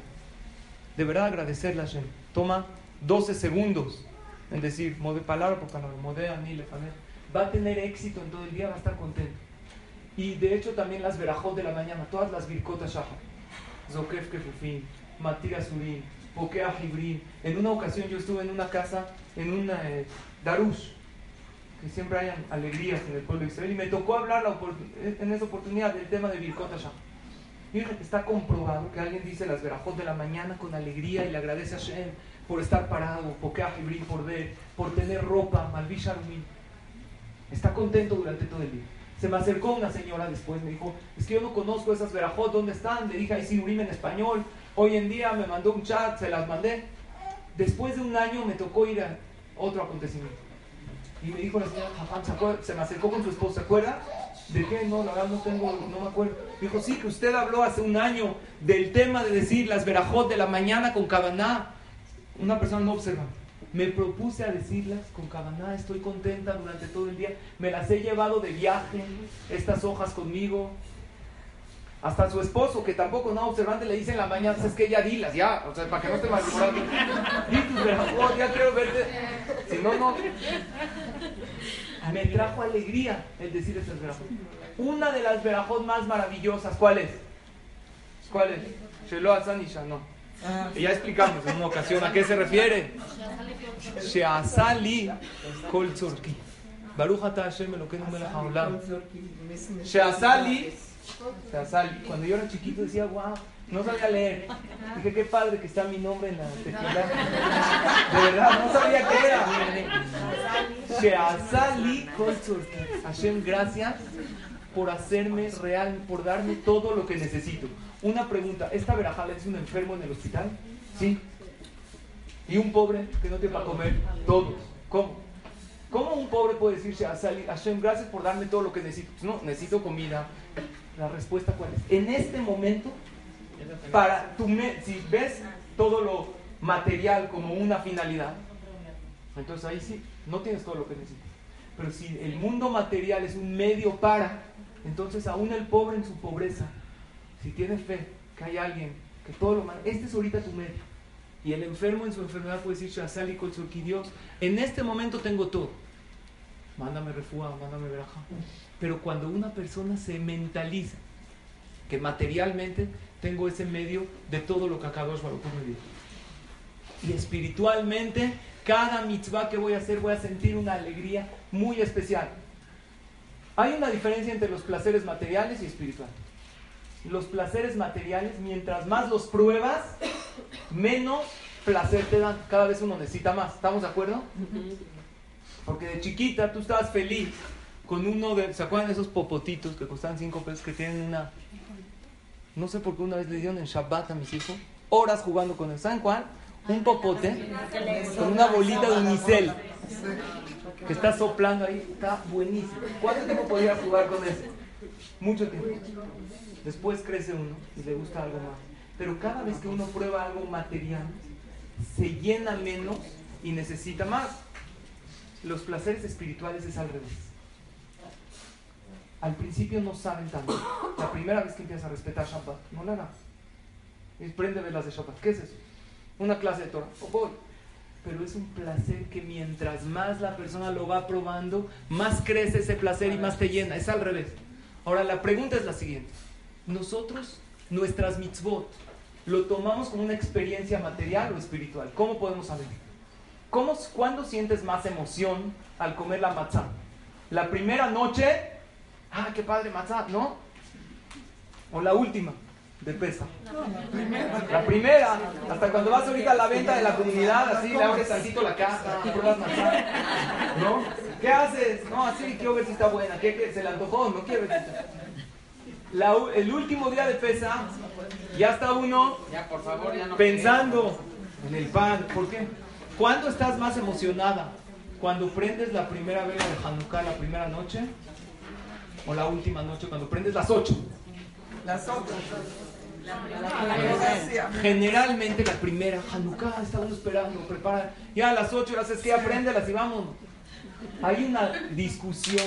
de verdad agradecerle a Hashem, toma 12 segundos en decir, palabra por palabra, Modeani, va a tener éxito en todo el día, va a estar contento. Y de hecho también las verajot de la mañana, todas las Birkota Shaha, Zokef Kefufin, Matías Urín, Pokea En una ocasión yo estuve en una casa, en una eh, Darush, que siempre hay alegrías en el pueblo de Israel, y me tocó hablar en esa oportunidad del tema de Birkot Hashem. Fíjate, está comprobado que alguien dice las verajot de la mañana con alegría y le agradece a Hashem por estar parado, Pokea Hibrin, por ver, por tener ropa, Malvish Está contento durante todo el día. Se me acercó una señora después, me dijo, es que yo no conozco esas verajot, ¿dónde están? Le dije, ahí sí, Urim en español, Hoy en día me mandó un chat, se las mandé. Después de un año me tocó ir a otro acontecimiento. Y me dijo la señora, se, me acercó con su esposa, ¿se acuerda? ¿De qué? No, la verdad no tengo, no me acuerdo. Dijo, sí, que usted habló hace un año del tema de decir las verajot de la mañana con cabaná. Una persona no observa. Me propuse a decirlas con cabaná, estoy contenta durante todo el día. Me las he llevado de viaje, estas hojas conmigo. Hasta su esposo, que tampoco no observante, le dice en la mañana, es que ya dilas, ya, o sea, para que no. Di tus verajot, ya quiero verte. Si no, no. Me trajo alegría el decir esas verajot. Una de las verajot más maravillosas, ¿cuál es? ¿Cuál es? Shelo Hassan y Shano. Y ya explicamos en una ocasión a qué se refiere. Sheasali Kol Tzorki. Baruch Hashem Elokeinu Melech Haolam. Sheasali o sal, cuando yo era chiquito decía, wow, no sabía leer. Dije, qué padre que está mi nombre en la tequila. De verdad, no sabía qué era. Sheazali Hashem, gracias por hacerme real, por darme todo lo que necesito. Una pregunta, ¿esta verajala es un enfermo en el hospital? Sí. ¿Y un pobre que no tiene para comer? Todos. ¿Cómo? ¿Cómo un pobre puede decir Hashem, gracias por darme todo lo que necesito? Pues no, necesito comida, la respuesta cuál es. En este momento, para tu si ves todo lo material como una finalidad, entonces ahí sí, no tienes todo lo que necesitas. Pero si el mundo material es un medio para, entonces aún el pobre en su pobreza, si tiene fe que hay alguien que todo lo manda, este es ahorita tu medio. Y el enfermo en su enfermedad puede decir, Shazali Dios, en este momento tengo todo. Mándame refugio, mándame veraja. Pero cuando una persona se mentaliza que materialmente tengo ese medio de todo lo que Akadosh Baruch me dio. Y espiritualmente, cada mitzvah que voy a hacer voy a sentir una alegría muy especial. Hay una diferencia entre los placeres materiales y espirituales. Los placeres materiales, mientras más los pruebas, menos placer te dan. Cada vez uno necesita más. ¿Estamos de acuerdo? Porque de chiquita tú estabas feliz con uno de, ¿se acuerdan de esos popotitos que costaban 5 pesos que tienen una, no sé por qué una vez le dieron en Shabbat a mis hijos, horas jugando con él. ¿Saben cuál? Un popote con una bolita de unicel que está soplando ahí, está buenísimo. ¿Cuánto tiempo podías jugar con ese? Mucho tiempo. Después crece uno y le gusta algo más. Pero cada vez que uno prueba algo material, se llena menos y necesita más. Los placeres espirituales es al revés. Al principio no saben tanto. La primera vez que empiezas a respetar Shabbat, no hagas. Y prende velas de Shabbat. ¿Qué es eso? Una clase de Torah. Oh, voy. Pero es un placer que mientras más la persona lo va probando, más crece ese placer y más te llena. Es al revés. Ahora la pregunta es la siguiente. Nosotros, nuestras mitzvot, ¿lo tomamos como una experiencia material o espiritual? ¿Cómo podemos saber? ¿Cómo, ¿Cuándo sientes más emoción al comer la matzah? ¿La primera noche? Ah, qué padre matzah, ¿no? ¿O la última de pesa? La primera. Hasta cuando vas ahorita a la venta de la comunidad, así le abres tantito la pruebas matzah. ¿No? ¿Qué haces? No, así, quiero ver si está buena. ¿Qué, qué? se le antojó? No quiero ver si está la, el último día de pesa, ya está uno Ya, por favor, ya no. pensando en el pan. ¿Por qué? ¿Cuándo estás más emocionada? ¿Cuando prendes la primera vela de Hanukkah la primera noche? ¿O la última noche cuando prendes las ocho? Las otras. Generalmente la primera, Hanukkah, uno esperando, prepara. Ya a las ocho, las es que apréndelas y vámonos. Hay una discusión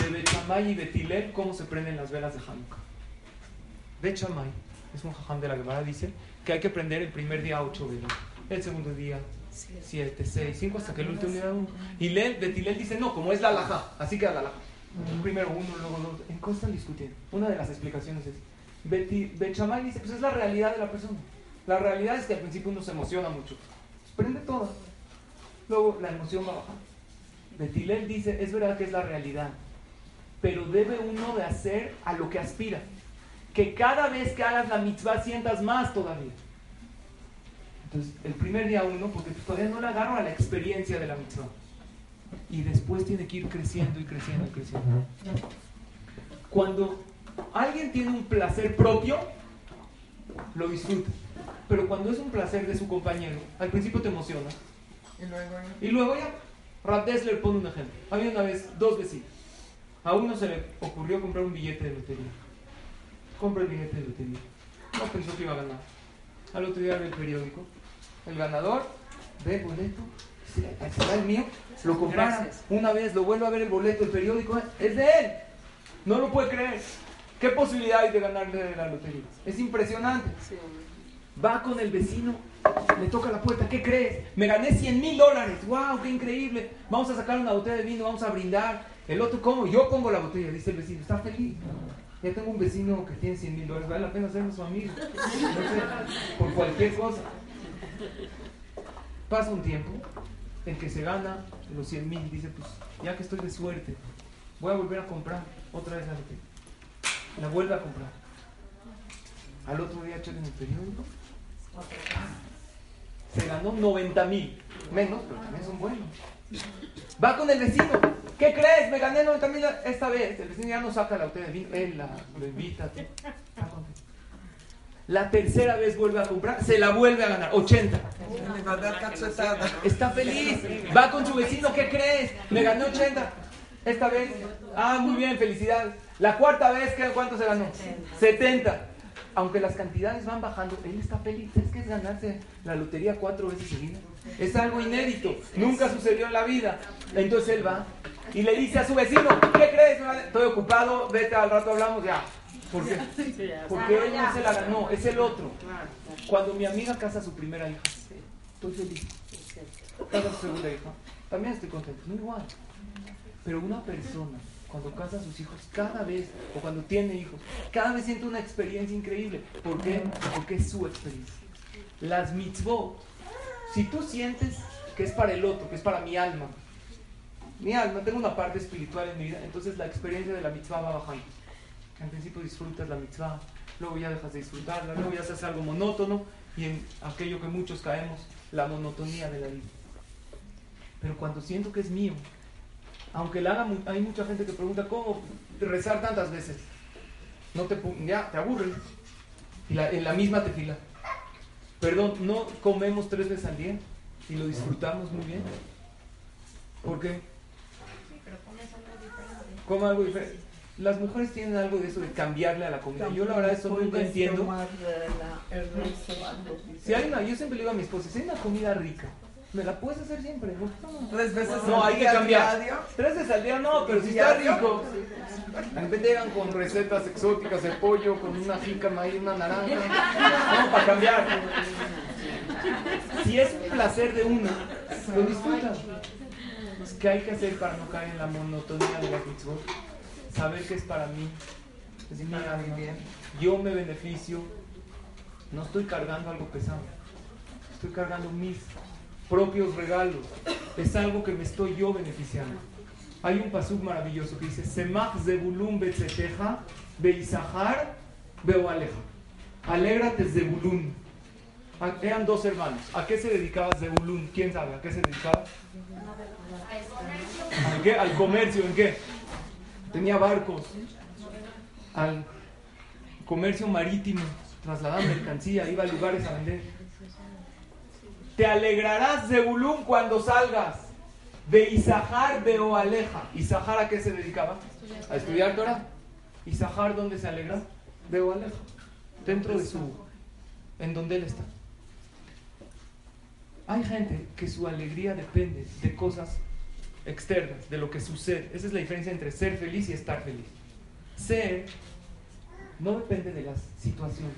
de Bechamay y Betilel cómo se prenden las velas de Hanukkah. Bechamay, es un jajam de la Gemara, dice que hay que prender el primer día ocho velas, el segundo día siete, seis, cinco, hasta que el último día. Y Lel, Betilel dice no, como es la laja, así queda la laja. Primero uno, luego el otro. ¿En qué están discutiendo? Una de las explicaciones es, Beti, Bechamay dice, pues es la realidad de la persona. La realidad es que al principio uno se emociona mucho. Pues prende todo. Luego la emoción va bajando. Betilel dice, es verdad que es la realidad, pero debe uno de hacer a lo que aspira. Que cada vez que hagas la mitzvah sientas más todavía. Entonces, el primer día uno, porque todavía no le agarro a la experiencia de la mitzvah. Y después tiene que ir creciendo y creciendo y creciendo. Cuando alguien tiene un placer propio, lo disfruta. Pero cuando es un placer de su compañero, al principio te emociona. Y luego. Y luego ya, Rap Dessler pone un ejemplo. Había una vez dos vecinos. A uno se le ocurrió comprar un billete de lotería. Compra el billete de lotería. No pensó que iba a ganar. Al otro día ve el periódico. El ganador ve el boleto. dice, "Ahí está el mío. Lo compraron una vez, lo vuelve a ver el boleto, el periódico. Es de él. No lo puede creer. ¿Qué posibilidad hay de ganarle la lotería? Es impresionante. Va con el vecino, le toca la puerta, ¿qué crees? Me gané 100 mil dólares, wow, qué increíble. Vamos a sacar una botella de vino, vamos a brindar. El otro, ¿cómo? Yo pongo la botella, dice el vecino, está feliz. Ya tengo un vecino que tiene 100 mil dólares, vale la pena ser su amigo. No sé, por cualquier cosa. Pasa un tiempo en que se gana los 100 mil, dice, pues ya que estoy de suerte, voy a volver a comprar otra vez lotería. La vuelve a comprar. Al otro día checa en el periódico. Se ganó 90 mil. Menos, pero también son buenos. Va con el vecino. ¿Qué crees? Me gané 90 mil esta vez. El vecino ya no saca la botella de vino. Él la, lo invita. Está contento. La tercera vez vuelve a comprar. Se la vuelve a ganar. 80. Le va a dar cachetada. Está feliz. Va con su vecino. ¿Qué crees? Me gané 80. Esta vez. Ah, muy bien. Felicidades. La cuarta vez, ¿qué- ¿cuánto se ganó? 70. Aunque las cantidades van bajando, él está feliz. Es que es ganarse la lotería cuatro veces seguidas. Es algo inédito. Nunca sucedió en la vida. Entonces él va y le dice a su vecino, ¿qué crees? Estoy ocupado, vete al rato hablamos ya. ¿Por qué? Porque él no se la ganó, es el otro. Cuando mi amiga casa a su primera hija, estoy feliz. Casa a su segunda hija, también estoy contento. No igual. Pero una persona, cuando casa a sus hijos, cada vez, o cuando tiene hijos, cada vez siente una experiencia increíble. ¿Por qué? Porque es su experiencia. Las mitzvot, si tú sientes que es para el otro, que es para mi alma, mi alma, tengo una parte espiritual en mi vida, entonces la experiencia de la mitzvah va bajando. Al principio disfrutas la mitzvah, luego ya dejas de disfrutarla, luego ya se hace algo monótono y en aquello que muchos caemos, la monotonía de la vida. Pero cuando siento que es mío, aunque la haga, hay mucha gente que pregunta, ¿cómo rezar tantas veces? No te, ya, te. Y la- en la misma tefila. Perdón, no comemos tres veces al día y lo disfrutamos muy bien. ¿Por qué? Como algo diferente. Las mujeres tienen algo de eso de cambiarle a la comida. Yo la verdad eso nunca entiendo. eh, la-. Si hay una, yo siempre le digo a mi esposa, si hay una comida rica, me la puedes hacer siempre. ¿no? Tres veces No, al hay que día, cambiar. diario. Tres veces al día no, pero si está rico. De repente llegan con recetas exóticas de pollo, con una jícama y una naranja. No, para cambiar. Si es un placer de uno, lo disfrutan. Pues, ¿Qué hay que hacer para no caer en la monotonía de las mitzvot? Saber que es para mí. Es mi Para alma. vivir. Yo me beneficio. No estoy cargando algo pesado. Estoy cargando mis propios regalos. Es algo que me estoy yo beneficiando. Hay un pasuk maravilloso que dice: Semach zebulun betzeteja, beisahar beoaleja. Alégrate Zebulun. Ah, Eran dos hermanos. ¿A qué se dedicaba Zebulun? ¿Quién sabe? ¿A qué se dedicaba? ¿A qué? Al comercio. ¿En qué? Tenía barcos. Al comercio marítimo. Trasladaba mercancía. Iba a lugares a vender. Te alegrarás, Zebulun, cuando salgas. De Isahar de Oaleja. ¿Isahar a qué se dedicaba? A estudiar Torah. ¿Isahar dónde se alegra? De Oaleja. Dentro de su. En donde él está. Hay gente que su alegría depende de cosas externas, de lo que sucede. Esa es la diferencia entre ser feliz y estar feliz. Ser no depende de las situaciones,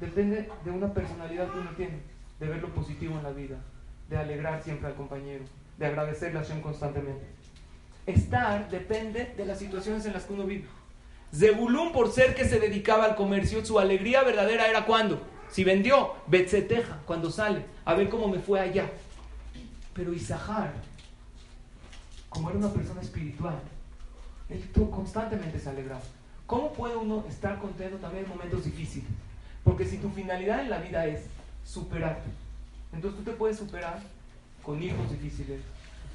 depende de una personalidad que uno tiene, de ver lo positivo en la vida, de alegrar siempre al compañero, de agradecerle a Hashem constantemente. Estar depende de las situaciones en las que uno vive. Zebulún, por ser que se dedicaba al comercio, su alegría verdadera era cuando, si vendió, Betzeteja, cuando sale, a ver cómo me fue allá. Pero Isahar, como era una persona espiritual, él constantemente se alegraba. ¿Cómo puede uno estar contento también en momentos difíciles? Porque si tu finalidad en la vida es superarte, entonces tú te puedes superar con hijos difíciles.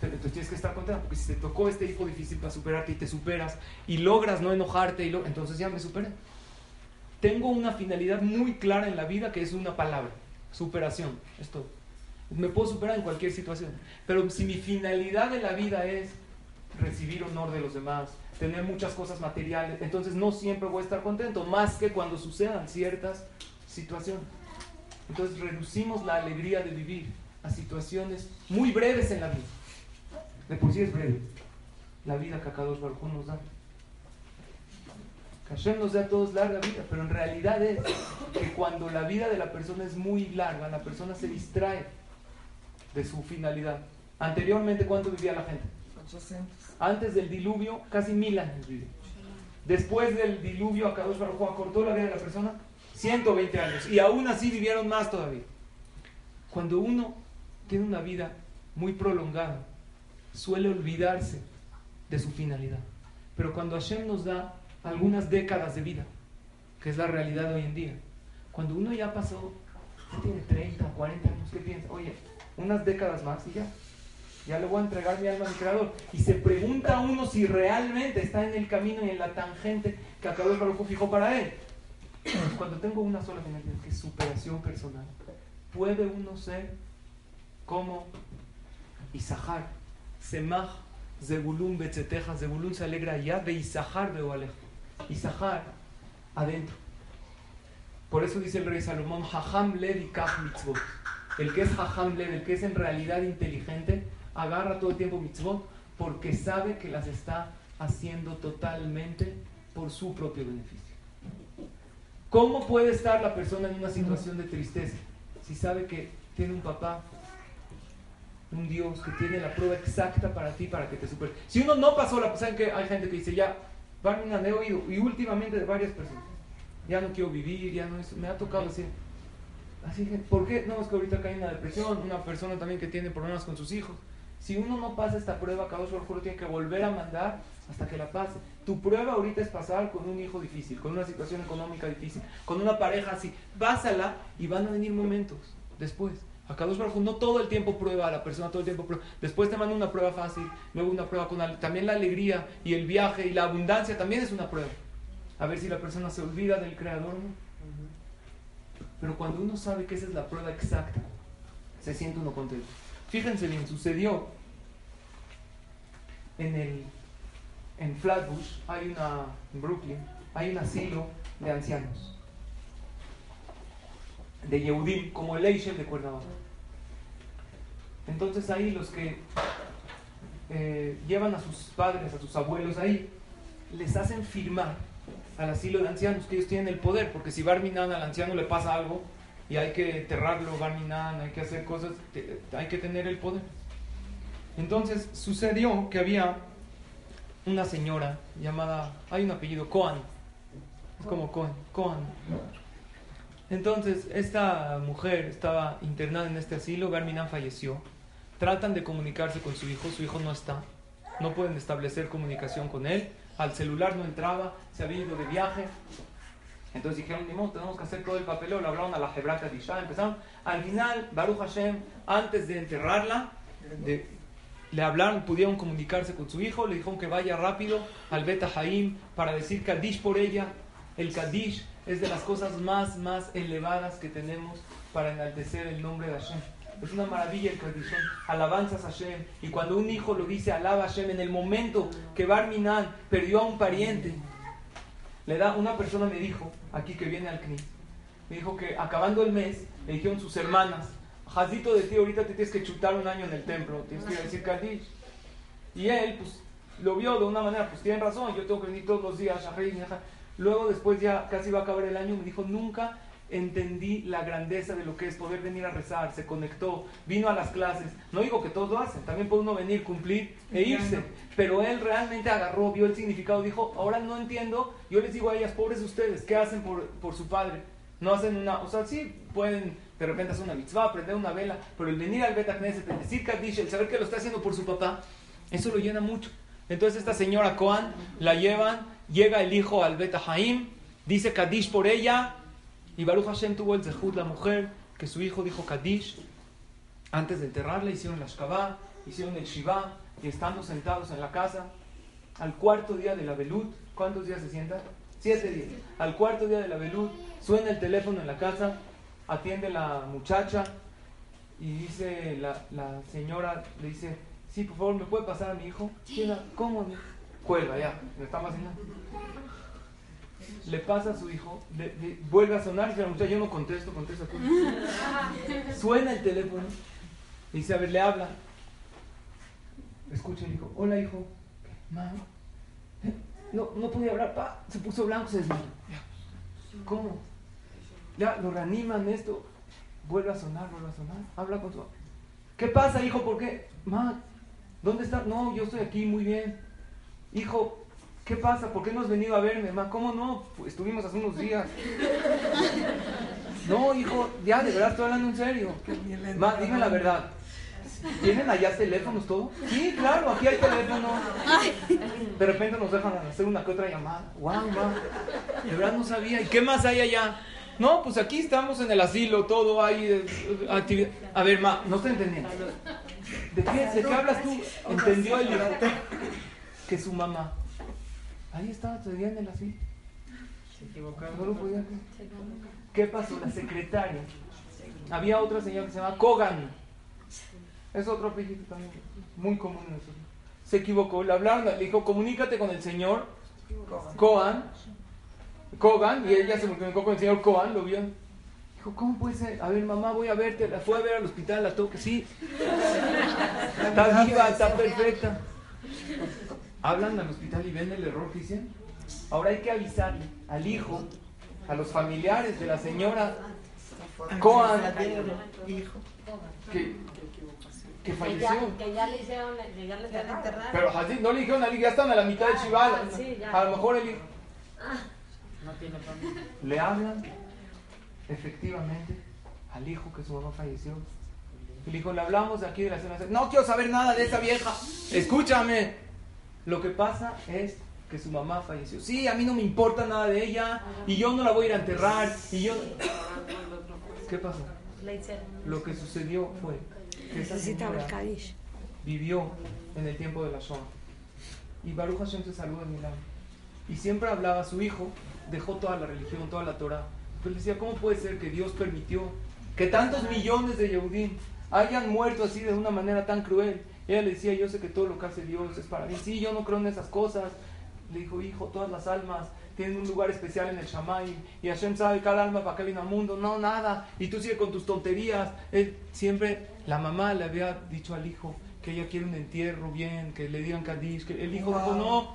Entonces tienes que estar contento, porque si te tocó este hijo difícil para superarte y te superas y logras no enojarte, y lo- entonces ya me superé. Tengo una finalidad muy clara en la vida que es una palabra, superación, es todo. Me puedo superar en cualquier situación, pero si mi finalidad en la vida es recibir honor de los demás, tener muchas cosas materiales, entonces no siempre voy a estar contento, más que cuando sucedan ciertas situaciones. Entonces reducimos la alegría de vivir a situaciones muy breves en la vida. De por sí es breve la vida que Akadosh Baruj Hu nos da. Hashem nos da a todos larga vida, pero en realidad es que cuando la vida de la persona es muy larga, la persona se distrae de su finalidad. Anteriormente, ¿cuánto vivía la gente? 800. Antes del diluvio, casi mil años vivió. Después del diluvio, Akadosh Baruj acortó la vida de la persona 120 años. Y aún así vivieron más todavía. Cuando uno tiene una vida muy prolongada, suele olvidarse de su finalidad. Pero cuando Hashem nos da algunas décadas de vida, que es la realidad de hoy en día, cuando uno ya pasó, ya tiene 30, 40 años, ¿qué piensa? Oye, unas décadas más y ya. Ya le voy a entregar mi alma a mi creador. Y se pregunta uno si realmente está en el camino y en la tangente que Akadosh Baruj fijó para él. Cuando tengo una sola finalidad, que es superación personal, puede uno ser como Isahar, Semach, Zebulun, Betzeteja, Zebulun se alegra allá, de Isahar, Beoaleja. Isahar, adentro. Por eso dice el rey Salomón, Haham Lev y Kach mitzvot. El que es Lev, el que es en realidad inteligente, agarra todo el tiempo mitzvot porque sabe que las está haciendo totalmente por su propio beneficio. ¿Cómo puede estar la persona en una situación de tristeza si sabe que tiene un papá, un Dios que tiene la prueba exacta para ti, para que te supere? Si uno no pasó la... ¿Saben que hay gente que dice, ya, Barminan he oído, y últimamente de varias personas, ya no quiero vivir, ya no es... Me ha tocado decir, así que, ¿por qué? No, es que ahorita cae una depresión, una persona también que tiene problemas con sus hijos. Si uno no pasa esta prueba, cada lo tiene que volver a mandar hasta que la pase. Tu prueba ahorita es pasar con un hijo difícil, con una situación económica difícil, con una pareja así. Pásala y van a venir momentos después Akadosh Baruj Hu no todo el tiempo prueba a la persona, todo el tiempo prueba. Después te manda una prueba fácil, luego una prueba con también la alegría y el viaje y la abundancia también es una prueba. A ver si la persona se olvida del Creador, ¿no? Pero cuando uno sabe que esa es la prueba exacta, se siente uno contento. Fíjense bien, sucedió en el en Flatbush, hay una en Brooklyn, hay un asilo de ancianos de Yehudim, como el Eichel de Cuernavaca. Entonces ahí los que eh, llevan a sus padres, a sus abuelos ahí, les hacen firmar al asilo de ancianos, que ellos tienen el poder, porque si Barminan al anciano le pasa algo y hay que enterrarlo, Barminan, hay que hacer cosas, hay que tener el poder. Entonces sucedió que había una señora llamada, hay un apellido, Coan, es como Coan, Coan. Entonces, esta mujer estaba internada en este asilo, Barminan falleció. Tratan de comunicarse con su hijo, su hijo no está. No pueden establecer comunicación con él. Al celular no entraba, se había ido de viaje. Entonces dijeron, ni modo, tenemos que hacer todo el papeleo. Le hablaron a la Hebrata Disha, empezaron. Al final, Baruch Hashem, antes de enterrarla, de- le hablaron, pudieron comunicarse con su hijo, le dijeron que vaya rápido al Beta Haim para decir Kadish por ella. El Kadish es de las cosas más, más elevadas que tenemos para enaltecer el nombre de Hashem. Es una maravilla el Kadish, son alabanzas a Hashem. Y cuando un hijo lo dice, alaba a Hashem, en el momento que Barminan perdió a un pariente, le da, una persona me dijo, aquí que viene al CNI, me dijo que acabando el mes, le dijeron sus hermanas, Jazito de ti, ahorita te tienes que chutar un año en el templo, tienes que ir a decir Kadish. Y él, pues, lo vio de una manera, pues tienen razón, yo tengo que venir todos los días. Luego, después ya casi va a acabar el año, me dijo, nunca entendí la grandeza de lo que es poder venir a rezar, se conectó, vino a las clases. No digo que todos lo hacen, también puede uno venir, cumplir e irse. Pero él realmente agarró, vio el significado, dijo, ahora no entiendo, yo les digo a ellas, pobres ustedes, ¿qué hacen por, por su padre? No hacen una, o sea, sí pueden de repente hacer una mitzvah, prender una vela, pero el venir al Bet Knesset, el decir Kaddish, el saber que lo está haciendo por su papá, eso lo llena mucho. Entonces esta señora Coan la llevan, llega el hijo al Bet Haim, dice Kaddish por ella, y Baruch Hashem tuvo el zehut, la mujer, que su hijo dijo Kaddish. Antes de enterrarla hicieron la Shkabah, hicieron el Shiva, y estando sentados en la casa, al cuarto día de la Belut, ¿cuántos días se sientan? Siete días. Al cuarto día de la Belut, suena el teléfono en la casa, atiende la muchacha, y dice la, la señora, le dice, sí, por favor, ¿me puede pasar a mi hijo? La- ¿Cómo? Cuelga, ya, me está fascinando. Le pasa a su hijo, vuelve a sonar, dice la muchacha, yo no contesto, contesta tú. Suena el teléfono, y dice, a ver, le habla. Escucha el hijo, hola hijo, mamá. No, no podía hablar, pa, se puso blanco, se desmayó. ¿Cómo? Ya, lo reaniman esto, vuelve a sonar, vuelve a sonar, habla con su ¿Qué pasa, hijo? ¿Por qué? Ma, ¿dónde está? No, yo estoy aquí, muy bien. Hijo, ¿qué pasa? ¿Por qué no has venido a verme, ma? ¿Cómo no? Pues estuvimos hace unos días. No, hijo, ya, de verdad estoy hablando en serio. Ma, dime la verdad. ¿Tienen allá teléfonos todo? Sí, claro, aquí hay teléfono. De repente nos dejan hacer una que otra llamada. Wow, ma. De verdad no sabía. ¿Y qué más hay allá? No, pues aquí estamos en el asilo, todo hay eh, actividad. A ver, ma, no estoy entendiendo. ¿De qué, ¿De qué hablas tú? ¿Entendió el? Que su mamá. Ahí estaba todavía en el asilo. No lo podía creer. ¿Qué pasó? La secretaria. Había otra señora que se llama Kogan. Es otro apellido también, muy común en nosotros. Se equivocó, le hablaron, le dijo, comunícate con el señor Kohan, Kogan, y ella se comunicó con el señor Kohan, lo vio. Dijo, ¿cómo puede ser? A ver, mamá, voy a verte. La fue a ver al hospital, la toque, sí. Está viva, está perfecta. Hablan al hospital y ven el error que hicieron. Ahora hay que avisarle al hijo, a los familiares de la señora Hijo. que, que Que falleció. ya, que ya le hicieron, que ya le enterraron. Pero así no le dijeron al hijo, ya están a la mitad del chival. Ah, sí, ya. A lo mejor el hijo. No tiene familia. Le hablan efectivamente al hijo que su mamá falleció. Y le dijo, le hablamos de aquí de la zona. No quiero saber nada de esa vieja. Escúchame. Lo que pasa es que su mamá falleció. Sí, a mí no me importa nada de ella. Y yo no la voy a ir a enterrar. Y yo. ¿Qué pasó? Lo que sucedió fue que esa Necesitaba el señora vivió en el tiempo de la Shoah. Y Baruch Hashem se salvó de milagro. Y siempre hablaba a su hijo, dejó toda la religión, toda la Torah. Pero le decía, ¿cómo puede ser que Dios permitió que tantos millones de Yehudim hayan muerto así de una manera tan cruel? Ella le decía, yo sé que todo lo que hace Dios es para mí. Sí, yo no creo en esas cosas. Le dijo, hijo, todas las almas tienen un lugar especial en el Shamay. Y Hashem sabe cada alma para qué viene al mundo. No, nada. Y tú sigues con tus tonterías. Él siempre, la mamá le había dicho al hijo que ella quiere un entierro bien, que le digan Kadish. Que el hijo dijo, no,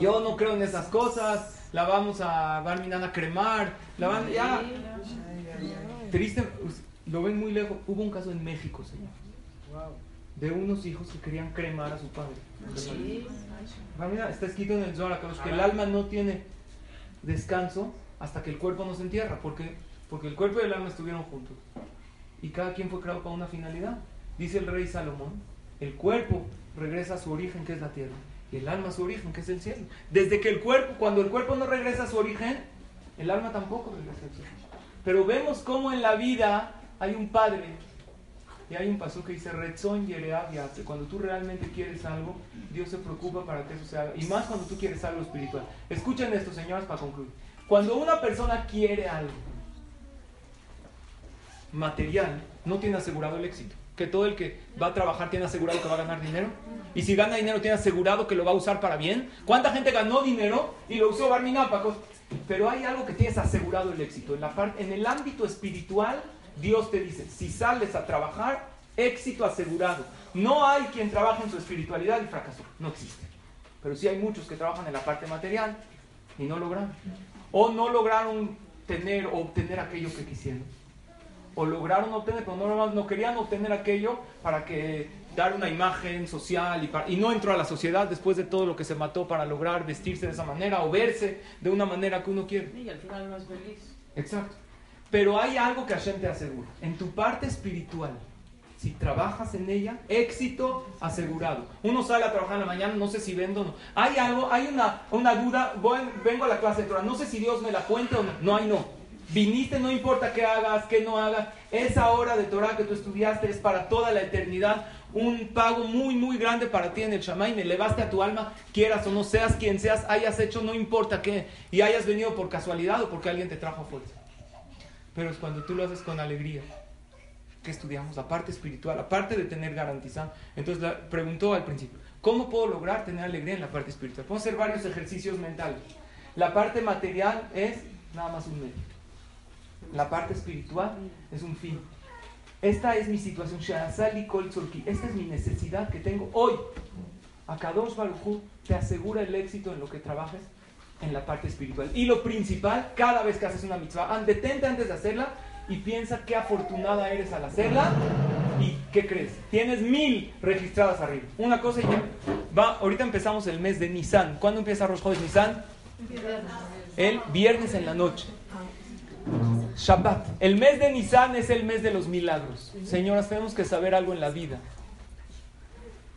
yo no creo en esas cosas. La vamos a Barminan a cremar. La van, ya. Triste, us- lo ven muy lejos. Hubo un caso en México, señor. De unos hijos que querían cremar a su padre. Ah, mira, está escrito en el Zohar que el alma no tiene descanso hasta que el cuerpo no se entierra. porque Porque el cuerpo y el alma estuvieron juntos. Y cada quien fue creado para una finalidad. Dice el rey Salomón, el cuerpo regresa a su origen, que es la tierra. Y el alma a su origen, que es el cielo. Desde que el cuerpo, cuando el cuerpo no regresa a su origen, el alma tampoco regresa al cielo. Pero vemos cómo en la vida hay un padre y hay un paso que dice Retzon Yatse. Cuando tú realmente quieres algo, Dios se preocupa para que eso se haga. Y más cuando tú quieres algo espiritual. Escuchen esto, señoras, para concluir. Cuando una persona quiere algo material, no tiene asegurado el éxito. Que todo el que va a trabajar tiene asegurado que va a ganar dinero. Y si gana dinero, tiene asegurado que lo va a usar para bien. ¿Cuánta gente ganó dinero y lo usó cosas? Pero hay algo que tienes asegurado el éxito. En, la en el ámbito espiritual, Dios te dice, si sales a trabajar, éxito asegurado. No hay quien trabaje en su espiritualidad y fracasó. No existe. Pero sí hay muchos que trabajan en la parte material y no lograron. O no lograron tener o obtener aquello que quisieron. O lograron obtener, pero no, no querían obtener aquello para que dar una imagen social y, para- y no entró a la sociedad después de todo lo que se mató para lograr vestirse de esa manera o verse de una manera que uno quiere. Y al final no es feliz. Exacto. Pero hay algo que Hashem te asegura. En tu parte espiritual, si trabajas en ella, éxito asegurado. Uno sale a trabajar en la mañana, no sé si vendo o no. Hay algo, hay una, una duda, vengo a la clase de Torah, no sé si Dios me la cuente o no. No hay no. Viniste, no importa qué hagas, qué no hagas. Esa hora de Torah que tú estudiaste es para toda la eternidad. Un pago muy, muy grande para ti en el Shamay. Me elevaste a tu alma, quieras o no, seas quien seas, hayas hecho, no importa qué. Y hayas venido por casualidad o porque alguien te trajo fuerza. Pero es cuando tú lo haces con alegría. que estudiamos? La parte espiritual, aparte de tener garantizado. Entonces la, preguntó al principio, ¿cómo puedo lograr tener alegría en la parte espiritual? Podemos hacer varios ejercicios mentales. La parte material es nada más un medio. La parte espiritual es un fin. Esta es mi situación. Esta es mi necesidad que tengo hoy. Akadosh Baruj Hu te asegura el éxito en lo que trabajes en la parte espiritual. Y lo principal, cada vez que haces una mitzvah, detente antes de hacerla y piensa qué afortunada eres al hacerla. ¿Y qué crees? Tienes mil registradas arriba. Una cosa y ya. Va, ahorita empezamos el mes de Nisan. ¿Cuándo empieza Rosh Chodesh Nisan? El viernes en la noche. Shabbat. El mes de Nisan es el mes de los milagros. Señoras, tenemos que saber algo en la vida.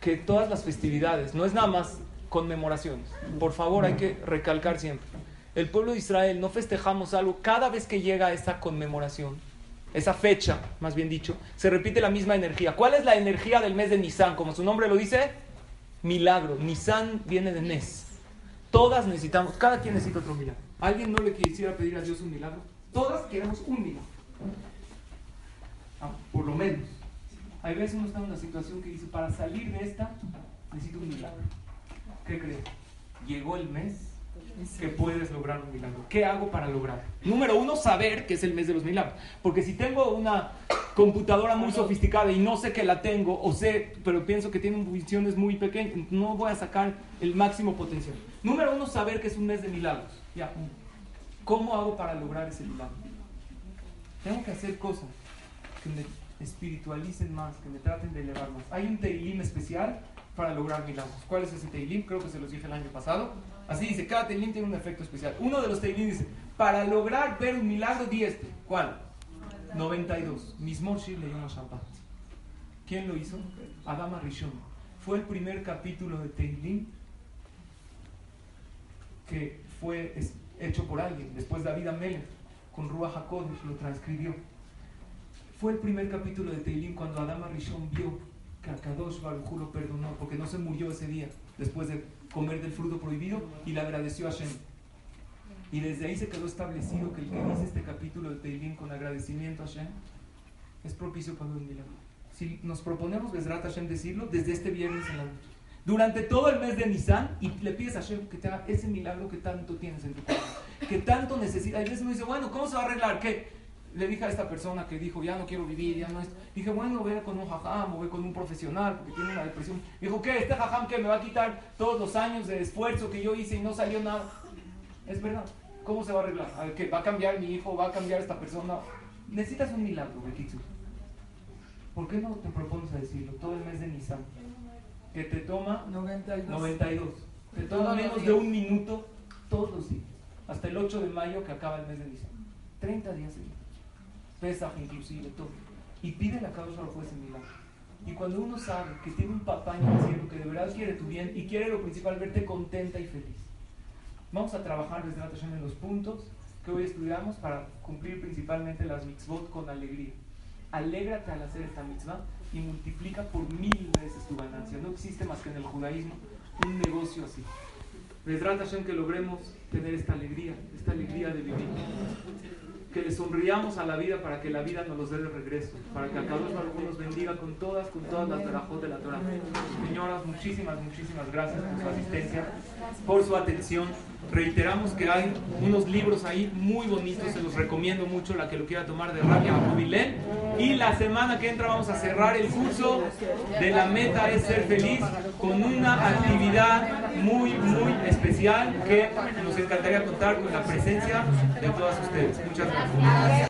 Que todas las festividades, no es nada más conmemoraciones. Por favor, hay que recalcar siempre. El pueblo de Israel no festejamos algo cada vez que llega esa conmemoración, esa fecha, más bien dicho, se repite la misma energía. ¿Cuál es la energía del mes de Nisan? Como su nombre lo dice, milagro. Nisan viene de Nes. Todas necesitamos, cada quien necesita otro milagro. ¿Alguien no le quisiera pedir a Dios un milagro? Todas queremos un milagro. Ah, por lo menos. Hay veces uno está en una situación que dice, para salir de esta, necesito un milagro. ¿Qué crees? Llegó el mes que puedes lograr un milagro. ¿Qué hago para lograr? Número uno, saber que es el mes de los milagros. Porque si tengo una computadora muy sofisticada y no sé que la tengo, o sé, pero pienso que tiene funciones muy pequeñas, no voy a sacar el máximo potencial. Número uno, saber que es un mes de milagros. Ya. ¿Cómo hago para lograr ese milagro? Tengo que hacer cosas que me espiritualicen más, que me traten de elevar más. Hay un Teilim especial para lograr milagros. ¿Cuál es ese Teilim? Creo que se los dije el año pasado. Así dice, cada Teilim tiene un efecto especial. Uno de los Teilim dice, para lograr ver un milagro, di este. ¿Cuál? 92. Mismor Shir le llama Shabbat. ¿Quién lo hizo? Adama Rishon. Fue el primer capítulo de Teilim que fue hecho por alguien. Después David Amelech con Ruach HaKodesh lo transcribió. Fue el primer capítulo de Teilim cuando Adama Rishon vio que Akadosh lo perdonó porque no se murió ese día después de comer del fruto prohibido y le agradeció a Hashem. Y desde ahí se quedó establecido que el que dice este capítulo de Teilim con agradecimiento a Hashem es propicio para un milagro. Si nos proponemos Besrat Hashem decirlo desde este viernes en la noche, durante todo el mes de Nisan, y le pides a Hashem que te haga ese milagro que tanto tienes en tu corazón, que tanto necesitas. Hay veces uno dice, bueno, ¿cómo se va a arreglar? ¿Qué? Le dije a esta persona que dijo, ya no quiero vivir, ya no es. Dije, bueno, ve con un jajam o ve con un profesional porque tiene una depresión. Dijo, ¿qué? ¿Este jajam que me va a quitar todos los años de esfuerzo que yo hice y no salió nada? Es verdad. ¿Cómo se va a arreglar? A ¿qué? ¿Va a cambiar mi hijo? ¿Va a cambiar esta persona? Necesitas un milagro, Bekitsu. ¿Por qué no te propones a decirlo todo el mes de Nisan? Que te toma 92. 92. Te toma menos de un minuto todos los días. Hasta el 8 de mayo que acaba el mes de Nisan. 30 días seguidos. Pesaj inclusive, todo. Y pide la causa Baruj Hu ese milagro. Y cuando uno sabe que tiene un papá en el cielo que de verdad quiere tu bien y quiere lo principal, verte contenta y feliz. Vamos a trabajar desde Hashem en los puntos que hoy estudiamos para cumplir principalmente las mitzvot con alegría. Alégrate al hacer esta mitzvah y multiplica por mil veces tu ganancia. No existe más que en el judaísmo un negocio así. Besrat Hashem que logremos tener esta alegría, esta alegría de vivir. Que le sonriamos a la vida para que la vida nos los dé de regreso. Para que a cada uno nos bendiga con todas, con todas las verajot de la Torah. Señoras, muchísimas, muchísimas gracias por su asistencia, por su atención. Reiteramos que hay unos libros ahí muy bonitos, se los recomiendo mucho, la que lo quiera tomar de Rabia Abubilén. Y la semana que entra vamos a cerrar el curso de la meta es ser feliz con una actividad muy, muy especial que nos encantaría contar con la presencia de todas ustedes. Muchas gracias.